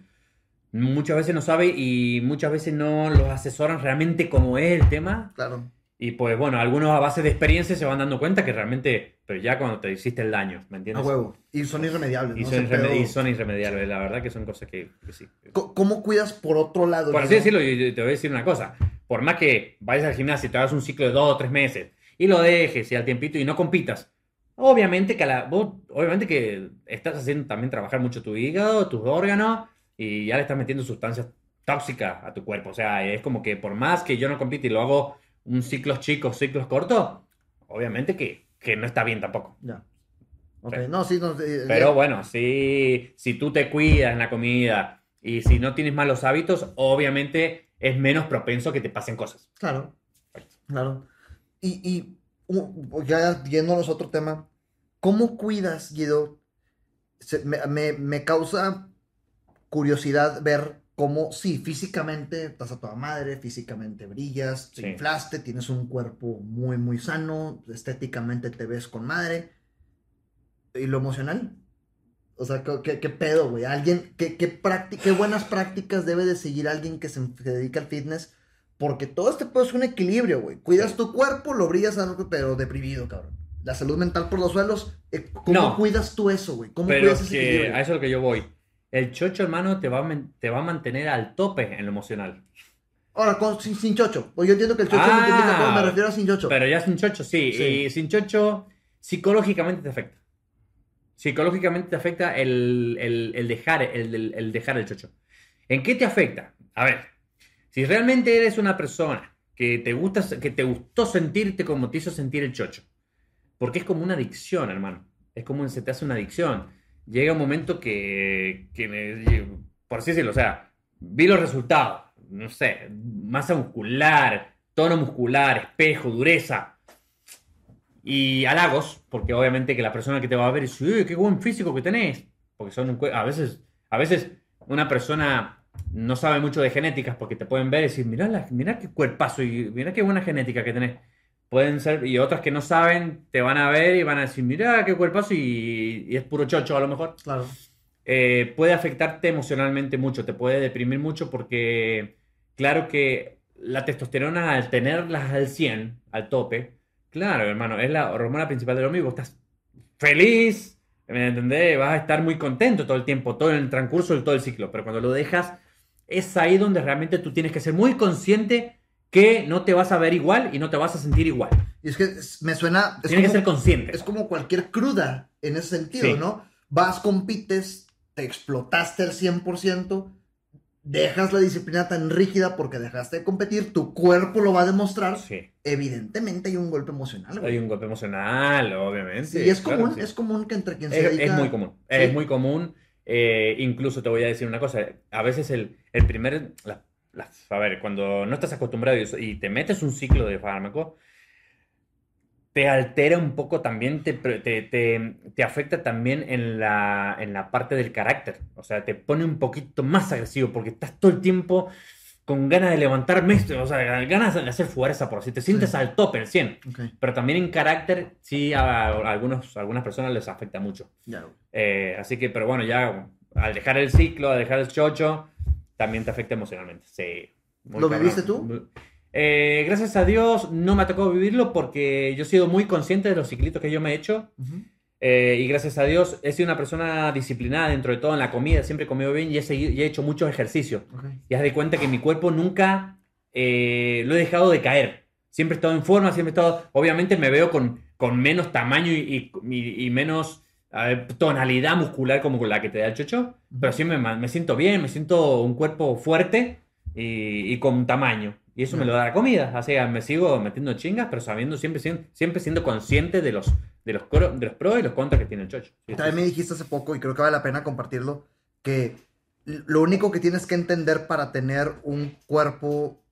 Speaker 2: Muchas veces no sabe y muchas veces no los asesoran realmente cómo es el tema.
Speaker 1: Claro.
Speaker 2: Y pues bueno, algunos a base de experiencia se van dando cuenta que realmente, pero ya cuando te hiciste el daño, ¿me
Speaker 1: A
Speaker 2: entiendes?
Speaker 1: huevo. Y son irremediables.
Speaker 2: Y
Speaker 1: ¿no?
Speaker 2: son,
Speaker 1: Ese
Speaker 2: irreme-
Speaker 1: pedo-
Speaker 2: y son irremediables, la verdad que son cosas que, que sí.
Speaker 1: ¿Cómo cuidas por otro lado?
Speaker 2: Por así decirlo, yo yo te voy a decir una cosa. Por más que vayas al gimnasio y te hagas un ciclo de dos o tres meses y lo dejes y al tiempito y no compitas, obviamente que, a la, vos, obviamente que estás haciendo también trabajar mucho tu hígado, tus órganos y ya le estás metiendo sustancias tóxicas a tu cuerpo. O sea, es como que por más que yo no compite y lo hago un ciclos chicos, ciclos cortos, obviamente que, que no está bien tampoco.
Speaker 1: Ya. Ok,
Speaker 2: Sí.
Speaker 1: no, sí, no. eh,
Speaker 2: Pero
Speaker 1: eh,
Speaker 2: bueno, si, si tú te cuidas en la comida y si no tienes malos hábitos, obviamente es menos propenso que te pasen cosas.
Speaker 1: Claro, claro. Y, y uh, ya yéndonos a otro tema, ¿cómo cuidas, Guido? Se- me, me- me causa curiosidad ver cómo, sí, físicamente estás a toda madre, físicamente brillas, te
Speaker 2: Sí.
Speaker 1: inflaste, tienes un cuerpo muy, muy sano, estéticamente te ves con madre. ¿Y lo emocional? O sea, ¿qué, qué pedo, güey? Alguien, ¿qué, qué, qué buenas prácticas debe de seguir alguien que se, dedica al fitness? Porque todo este pedo es un equilibrio, güey. Cuidas tu cuerpo, lo brillas, pero deprimido, cabrón. La salud mental por los suelos, eh, ¿cómo cuidas tú eso, güey? ¿Cómo
Speaker 2: cuidas ese equilibrio? A eso es lo que yo voy. El chocho, hermano, te va, a, te va a mantener al tope en lo emocional.
Speaker 1: Ahora, con, sin, chocho. Pues yo entiendo que el chocho ah, me refiero a sin chocho.
Speaker 2: Pero ya sin chocho, sí. Y sin chocho, psicológicamente te afecta. Psicológicamente te afecta el, dejar, el, dejar el chocho. ¿En qué te afecta? A ver, si realmente eres una persona que te, gusta, que te gustó sentirte como te hizo sentir el chocho, porque es como una adicción, hermano. Es como se te hace una adicción. Llega un momento que, que por así decirlo, o sea, vi los resultados no sé, masa muscular, tono muscular, espejo, dureza. Y halagos, porque obviamente que la persona que te va a ver dice, qué buen físico que tenés. Porque son a veces, a veces una persona no sabe mucho de genéticas porque te pueden ver y decir, mirá, mirá qué cuerpazo y mirá qué buena genética que tenés. Pueden ser, y otras que no saben, te van a ver y van a decir, mirá qué cuerpazo y, y es puro chocho a lo mejor.
Speaker 1: Claro.
Speaker 2: Eh, puede afectarte emocionalmente mucho, te puede deprimir mucho porque claro que la testosterona al tenerlas al 100, al tope, claro, hermano, es la hormona principal del vos estás feliz, ¿me entendés? Vas a estar muy contento todo el tiempo, todo el transcurso de todo el ciclo, pero cuando lo dejas, es ahí donde realmente tú tienes que ser muy consciente que no te vas a ver igual y no te vas a sentir igual.
Speaker 1: Y es que me suena...
Speaker 2: Tienes que ser consciente.
Speaker 1: Es como cualquier cruda en ese sentido, ¿no? Vas, compites, te explotaste al 100%, dejas la disciplina tan rígida porque dejaste de competir, tu cuerpo lo va a demostrar. Sí. Evidentemente hay un golpe emocional.
Speaker 2: Hay un golpe emocional, obviamente.
Speaker 1: y es común, es común que entre quien se
Speaker 2: es, dedica... Es muy común, es muy común. Eh, incluso te voy a decir una cosa, a veces el, el primer... a ver, cuando no estás acostumbrado y te metes un ciclo de fármaco, te altera un poco también, te, te, afecta también en la, en la parte del carácter. O sea, te pone un poquito más agresivo porque estás todo el tiempo con ganas de levantarme, o sea, ganas de hacer fuerza, por así te sientes al tope, el 100. Pero también en carácter, sí, a, algunos, algunas personas les afecta mucho. Eh, así que, pero bueno, ya al dejar el ciclo, al dejar el chocho, también te afecta emocionalmente. Sí.
Speaker 1: ¿Lo viviste tú?
Speaker 2: Eh, gracias a Dios no me ha tocado vivirlo porque yo he sido muy consciente de los ciclitos que yo me he hecho. Eh, y gracias a Dios he sido una persona disciplinada dentro de todo en la comida, siempre he comido bien y he, hecho mucho ejercicio. Y has de cuenta que mi cuerpo nunca eh, lo he dejado de caer. Siempre he estado en forma, siempre he estado... Obviamente me veo con, con menos tamaño y, y, menos tonalidad muscular como la que te da el chocho, pero siempre me, me, siento bien, me siento un cuerpo fuerte y, y con tamaño. Y eso me lo da la comida. O sea, me sigo metiendo chingas, pero sabiendo, siempre, siempre siendo consciente de los, de los, de los pros y los contras que tiene el chocho.
Speaker 1: También me dijiste hace poco, y creo que vale la pena compartirlo, que lo único que tienes que entender para tener un cuerpo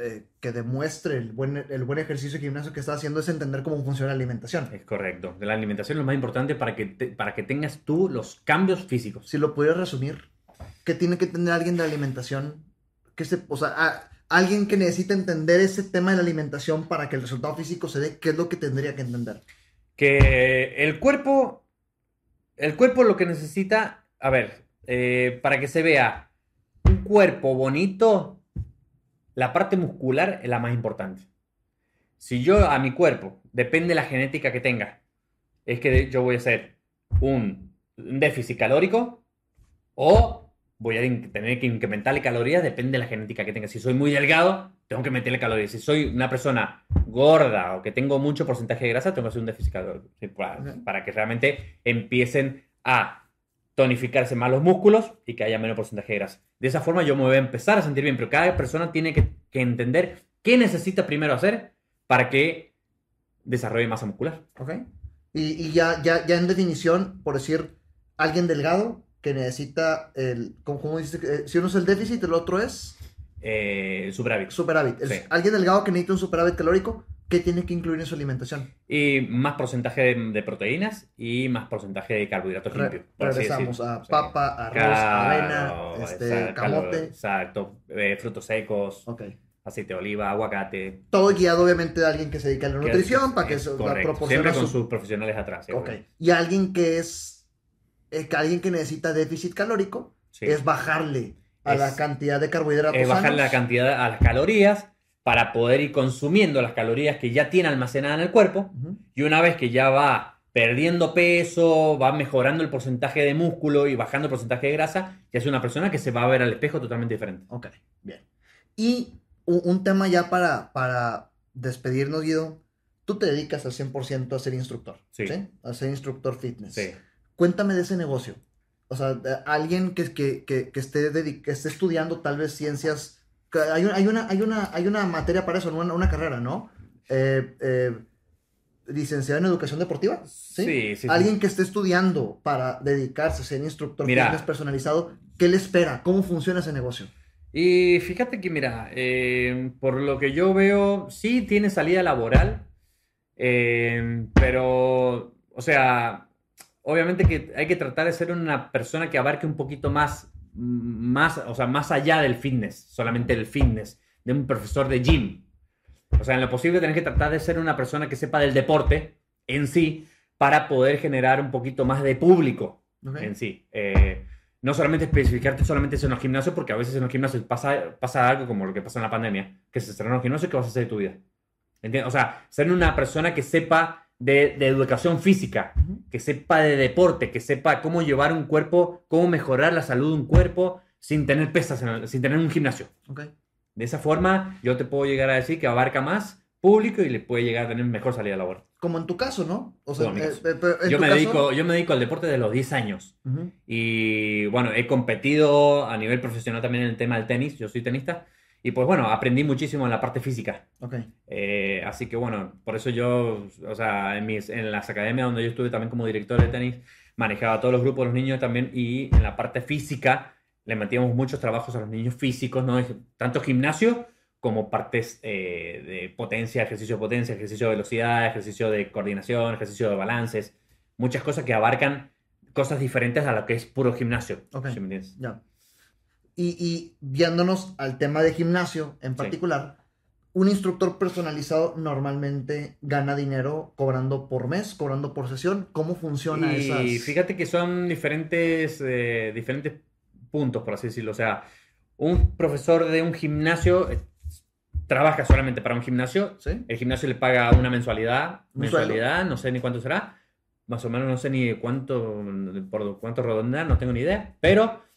Speaker 1: eh, que demuestre el buen, el buen ejercicio gimnasio que estás haciendo es entender cómo funciona la alimentación.
Speaker 2: Es correcto. La alimentación es lo más importante para que, para que tengas tú los cambios físicos.
Speaker 1: Si lo pudieras resumir, ¿qué tiene que tener alguien de alimentación? Que se, o sea, alguien que necesita entender ese tema de la alimentación para que el resultado físico se dé, ¿qué es lo que tendría que entender?
Speaker 2: Que el cuerpo, el cuerpo lo que necesita, a ver, eh, para que se vea un cuerpo bonito, la parte muscular es la más importante. Si yo a mi cuerpo, depende de la genética que tenga, es que yo voy a hacer un déficit calórico o voy a tener que incrementarle calorías, depende de la genética que tenga. Si soy muy delgado, tengo que meterle calorías. Si soy una persona gorda o que tengo mucho porcentaje de grasa, tengo que hacer un déficit calórico para, que realmente empiecen a tonificarse más los músculos y que haya menos porcentaje de grasa. De esa forma yo me voy a empezar a sentir bien, pero cada persona tiene que, entender qué necesita primero hacer para que desarrolle masa muscular.
Speaker 1: Ok. Y, ya, ya, ya en definición, por decir, alguien delgado que necesita el. ¿Cómo, dice? Eh, si uno es el déficit, el otro es.
Speaker 2: Eh, superávit.
Speaker 1: Superávit. Alguien delgado que necesita un superávit calórico, ¿qué tiene que incluir en su alimentación?
Speaker 2: Y más porcentaje de, proteínas y más porcentaje de carbohidratos limpios.
Speaker 1: Regresamos a papa, arroz, avena, este, camote.
Speaker 2: exacto. Eh, frutos secos. Aceite de oliva, aguacate.
Speaker 1: Todo guiado, obviamente, de alguien que se dedica a la nutrición, para que
Speaker 2: eso proporcione. Siempre con sus profesionales atrás.
Speaker 1: Ok. Y alguien que es eh, que alguien que necesita déficit calórico
Speaker 2: Sí.
Speaker 1: es bajarle a la cantidad de carbohidratos.
Speaker 2: es bajarle la cantidad a las calorías para poder ir consumiendo las calorías que ya tiene almacenadas en el cuerpo. Y una vez que ya va perdiendo peso, va mejorando el porcentaje de músculo y bajando el porcentaje de grasa, ya es una persona que se va a ver al espejo totalmente diferente.
Speaker 1: Ok, bien. Y un tema ya para, para despedirnos, Guido. Tú te dedicas al 100% a ser instructor.
Speaker 2: Sí.
Speaker 1: A ser instructor fitness.
Speaker 2: Sí.
Speaker 1: Cuéntame de ese negocio. O sea, alguien que, que, que, que esté, que esté estudiando tal vez ciencias. Hay, un- hay, una, hay, una, hay una materia para eso, una, una carrera, ¿no? Eh, eh, licenciado en educación deportiva. Sí,
Speaker 2: Sí, sí, sí.
Speaker 1: Alguien que esté estudiando para dedicarse a ser instructor
Speaker 2: Mira.
Speaker 1: personalizado, ¿qué le espera? ¿Cómo funciona ese negocio?
Speaker 2: Y fíjate que, mira, eh, por lo que yo veo, sí tiene salida laboral, eh, pero, o sea, obviamente que hay que tratar de ser una persona que abarque un poquito más, más, o sea, más allá del fitness, solamente el fitness, de un profesor de gym. O sea, en lo posible tenés que tratar de ser una persona que sepa del deporte en sí para poder generar un poquito más de público en sí. Eh, no solamente especificarte solamente en los gimnasios, porque a veces en los gimnasios pasa, pasa algo como lo que pasó en la pandemia, que se cerraron los gimnasios, ¿qué vas a hacer de tu vida? ¿Entiendes? O sea, ser una persona que sepa de, de educación física, que sepa de deporte, que sepa cómo llevar un cuerpo, cómo mejorar la salud de un cuerpo sin tener pesas, el- sin tener un gimnasio. De esa forma, yo te puedo llegar a decir que abarca más público y le puede llegar a tener mejor salida laboral.
Speaker 1: Como en tu caso, ¿no? O sea, eh, eh,
Speaker 2: Yo me,
Speaker 1: caso-
Speaker 2: dedico, yo me dedico al deporte de los 10 años. Y bueno, he competido a nivel profesional también en el tema del tenis, yo soy tenista, y pues bueno, aprendí muchísimo en la parte física.
Speaker 1: Ok.
Speaker 2: Eh, así que bueno, por eso yo, o sea, en, mis, en las academias donde yo estuve también como director de tenis, manejaba todos los grupos de los niños también, y en la parte física le metíamos muchos trabajos a los niños físicos, ¿no? Tanto gimnasio como partes eh, de potencia, ejercicio de potencia, ejercicio de velocidad, ejercicio de coordinación, ejercicio de balances, muchas cosas que abarcan cosas diferentes a lo que es puro gimnasio.
Speaker 1: Ok.
Speaker 2: ¿sí me entiendes?
Speaker 1: Ya. Y, y viéndonos al tema de gimnasio en particular, un instructor personalizado normalmente gana dinero cobrando por mes, cobrando por sesión. ¿Cómo funciona
Speaker 2: Y
Speaker 1: esas?
Speaker 2: fíjate que son diferentes, eh, diferentes puntos, por así decirlo. O sea, un profesor de un gimnasio eh, trabaja solamente para un gimnasio.
Speaker 1: ¿Sí?
Speaker 2: El gimnasio le paga una mensualidad, mensualidad, no sé ni cuánto será. Más o menos no sé ni cuánto, por cuánto redondear, no tengo ni idea. Pero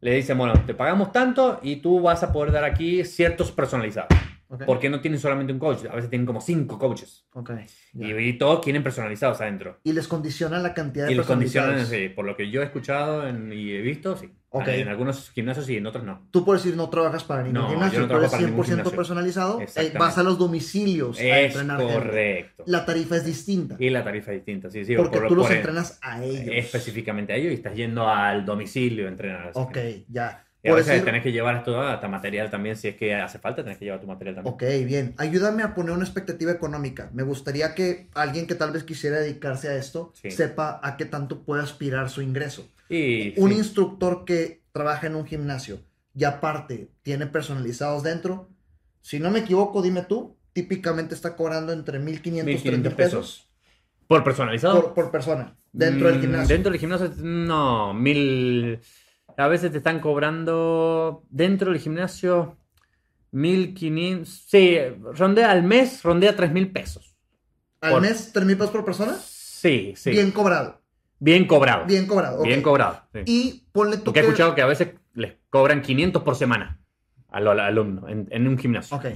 Speaker 2: le dicen, bueno, te pagamos tanto y tú vas a poder dar aquí ciertos personalizados. Porque no tienen solamente un coach, a veces tienen como cinco coaches.
Speaker 1: Ok,
Speaker 2: Y, y todos quieren personalizados adentro.
Speaker 1: Y les condicionan la cantidad de
Speaker 2: Y los condicionan,
Speaker 1: personalizados.
Speaker 2: sí, por lo que yo he escuchado en- y he visto, sí.
Speaker 1: Ok.
Speaker 2: En algunos gimnasios sí, en otros no.
Speaker 1: Tú por decir no trabajas para ningún
Speaker 2: No,
Speaker 1: gimnasio,
Speaker 2: no
Speaker 1: tú eres
Speaker 2: trabajo para ningún
Speaker 1: 100%
Speaker 2: gimnasio.
Speaker 1: personalizado, eh, vas a los domicilios a
Speaker 2: Es
Speaker 1: entrenar gente.
Speaker 2: correcto.
Speaker 1: La tarifa es distinta,
Speaker 2: Y la tarifa es distinta, sí, sí.
Speaker 1: porque
Speaker 2: por-
Speaker 1: tú los entrenas a ellos.
Speaker 2: Específicamente a ellos y estás yendo al domicilio a entrenar. a
Speaker 1: Ok,
Speaker 2: gente.
Speaker 1: ya.
Speaker 2: Y a veces
Speaker 1: decir-
Speaker 2: tenés que llevar esto hasta material también, si es que hace falta, tenés que llevar tu material también.
Speaker 1: Ok, bien. Ayúdame a poner una expectativa económica. Me gustaría que alguien que tal vez quisiera dedicarse a esto
Speaker 2: Sí.
Speaker 1: sepa a qué tanto puede aspirar su ingreso.
Speaker 2: Y
Speaker 1: Un
Speaker 2: sí,
Speaker 1: instructor que trabaja en un gimnasio y aparte tiene personalizados dentro, si no me equivoco, dime tú, típicamente está cobrando entre 1.500 y
Speaker 2: 1.500
Speaker 1: 3.000 pesos
Speaker 2: ¿Por personalizado?
Speaker 1: por, por persona dentro del
Speaker 2: Mm,
Speaker 1: gimnasio.
Speaker 2: Dentro del gimnasio, no, mil. A veces te están cobrando dentro del gimnasio 1500. Sí, rondea al mes, rondea 3000 pesos.
Speaker 1: ¿Al
Speaker 2: por-
Speaker 1: mes 3.000 pesos por persona?
Speaker 2: Sí, sí.
Speaker 1: Bien cobrado.
Speaker 2: Bien cobrado.
Speaker 1: Bien cobrado.
Speaker 2: Bien cobrado. sí.
Speaker 1: Y ponle tú
Speaker 2: Porque he
Speaker 1: que-
Speaker 2: escuchado que a veces les cobran 500 por semana al, al alumno en, en un gimnasio.
Speaker 1: Ok.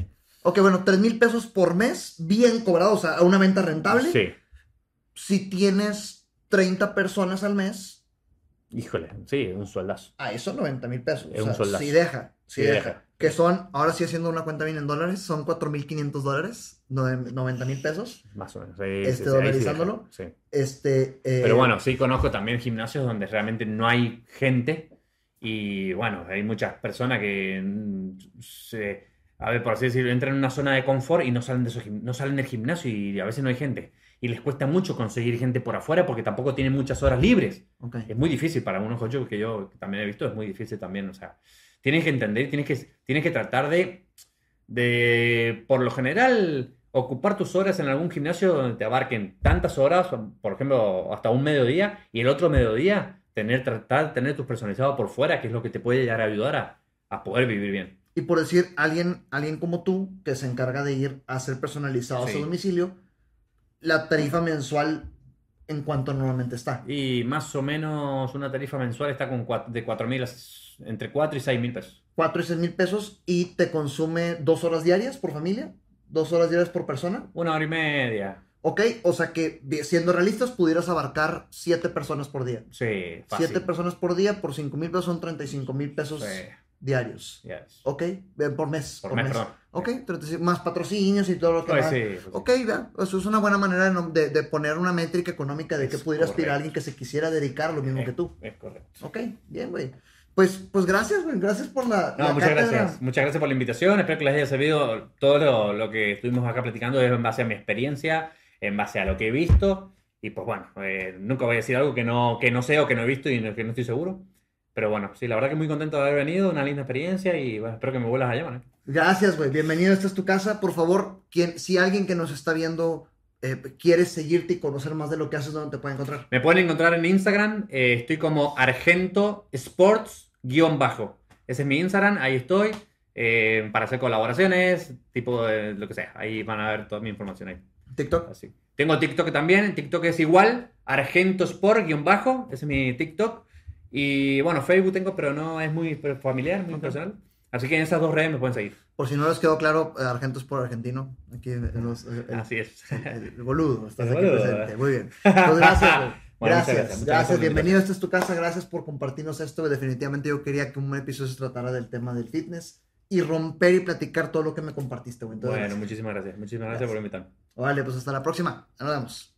Speaker 1: Ok, bueno, 3 mil pesos por mes, bien cobrado, o sea, a una venta rentable.
Speaker 2: Sí.
Speaker 1: Si tienes 30 personas al mes,
Speaker 2: Híjole, sí, un sueldazo.
Speaker 1: a eso 90 mil pesos.
Speaker 2: Es
Speaker 1: o
Speaker 2: un
Speaker 1: sea,
Speaker 2: soldazo.
Speaker 1: sí deja, sí,
Speaker 2: Sí
Speaker 1: deja.
Speaker 2: deja.
Speaker 1: Que son, ahora sí haciendo una cuenta bien en dólares, son 4.500 dólares, nove- 90 mil pesos.
Speaker 2: Más o menos. Sí,
Speaker 1: Este,
Speaker 2: sí,
Speaker 1: dolarizándolo.
Speaker 2: sí.
Speaker 1: Este, eh,
Speaker 2: Pero bueno, sí conozco también gimnasios donde realmente no hay gente y bueno, hay muchas personas que mm, se, a ver, por así decirlo, entran en una zona de confort y no salen, de gim- no salen del gimnasio y a veces no hay gente. Y les cuesta mucho conseguir gente por afuera porque tampoco tienen muchas horas libres.
Speaker 1: ok.
Speaker 2: Es muy difícil para unos coaches que yo también he visto, es muy difícil también. O sea, tienes que entender, tienes que, tienes que tratar de, de, por lo general, ocupar tus horas en algún gimnasio donde te abarquen tantas horas, por ejemplo, hasta un mediodía, y el otro mediodía tener, tratar de tener tus personalizados por fuera, que es lo que te puede llegar a ayudar a, a poder vivir bien.
Speaker 1: Y por decir, alguien, alguien como tú que se encarga de ir a hacer personalizados
Speaker 2: Sí.
Speaker 1: a domicilio, la tarifa mensual en cuanto normalmente está.
Speaker 2: Y más o menos una tarifa mensual está con cua- de 4 mil, entre 4 y 6 mil pesos.
Speaker 1: 4 y 6 mil pesos y te consume dos horas diarias por familia, dos horas diarias por persona.
Speaker 2: Una hora y media.
Speaker 1: Ok, o sea que siendo realistas pudieras abarcar 7 personas por día.
Speaker 2: Sí, fácil.
Speaker 1: 7 personas por día por 5 mil pesos son 35 mil pesos
Speaker 2: Sí,
Speaker 1: diarios.
Speaker 2: yes.
Speaker 1: Ok, por mes.
Speaker 2: Por mes, perdón.
Speaker 1: Ok, 35 más patrocinios y todo lo que
Speaker 2: Pues
Speaker 1: va.
Speaker 2: sí, pues sí.
Speaker 1: Ok, vea, eso es una buena manera de, de- poner una métrica económica de que
Speaker 2: Es
Speaker 1: pudiera aspirar a
Speaker 2: correcto.
Speaker 1: alguien que se quisiera dedicar lo mismo
Speaker 2: Eh,
Speaker 1: que tú.
Speaker 2: Es correcto.
Speaker 1: Ok, bien, güey. Pues, pues gracias, güey. Gracias por la,
Speaker 2: No,
Speaker 1: la
Speaker 2: muchas
Speaker 1: cátedra.
Speaker 2: gracias. Muchas gracias por la invitación. Espero que les haya servido todo lo, lo que estuvimos acá platicando es en base a mi experiencia, en base a lo que he visto. Y pues bueno, eh, nunca voy a decir algo que no, que no sé o que no he visto y no- que no estoy seguro. Pero bueno, sí, la verdad que muy contento de haber venido, una linda experiencia y bueno, espero que me vuelvas a llamar. ¿eh?
Speaker 1: Gracias, güey. Bienvenido, esta es tu casa. Por favor, quien, si alguien que nos está viendo eh, quiere seguirte y conocer más de lo que haces, ¿dónde te puede encontrar?
Speaker 2: Me pueden encontrar en Instagram, eh, estoy como Argento Sports guion bajo. Ese es mi Instagram, ahí estoy. eh, para hacer colaboraciones, tipo de lo que sea. Ahí van a ver toda mi información ahí.
Speaker 1: TikTok.
Speaker 2: Así. Tengo TikTok también, TikTok es igual, Argento Sport guion bajo, ese es mi TikTok. Y bueno, Facebook tengo, pero no es muy familiar, muy
Speaker 1: Ok.
Speaker 2: personal. Así que en esas dos redes me pueden seguir.
Speaker 1: Por si no les quedó claro, eh, Argento es por argentino. Aquí los- el, el-
Speaker 2: Así es.
Speaker 1: el- el boludo, estás
Speaker 2: El
Speaker 1: aquí
Speaker 2: boludo,
Speaker 1: presente.
Speaker 2: eh.
Speaker 1: Muy bien. Pues gracias.
Speaker 2: Bueno, muchas
Speaker 1: gracias,
Speaker 2: gracias, muchas
Speaker 1: gracias. Bienvenido, esta es tu casa. Gracias por compartirnos esto. Definitivamente yo quería que un episodio se tratara del tema del fitness y romper y platicar todo lo que me compartiste. Entonces,
Speaker 2: Bueno,
Speaker 1: gracias.
Speaker 2: muchísimas gracias. Muchísimas gracias por invitarme.
Speaker 1: Vale, pues hasta la próxima. Nos vemos.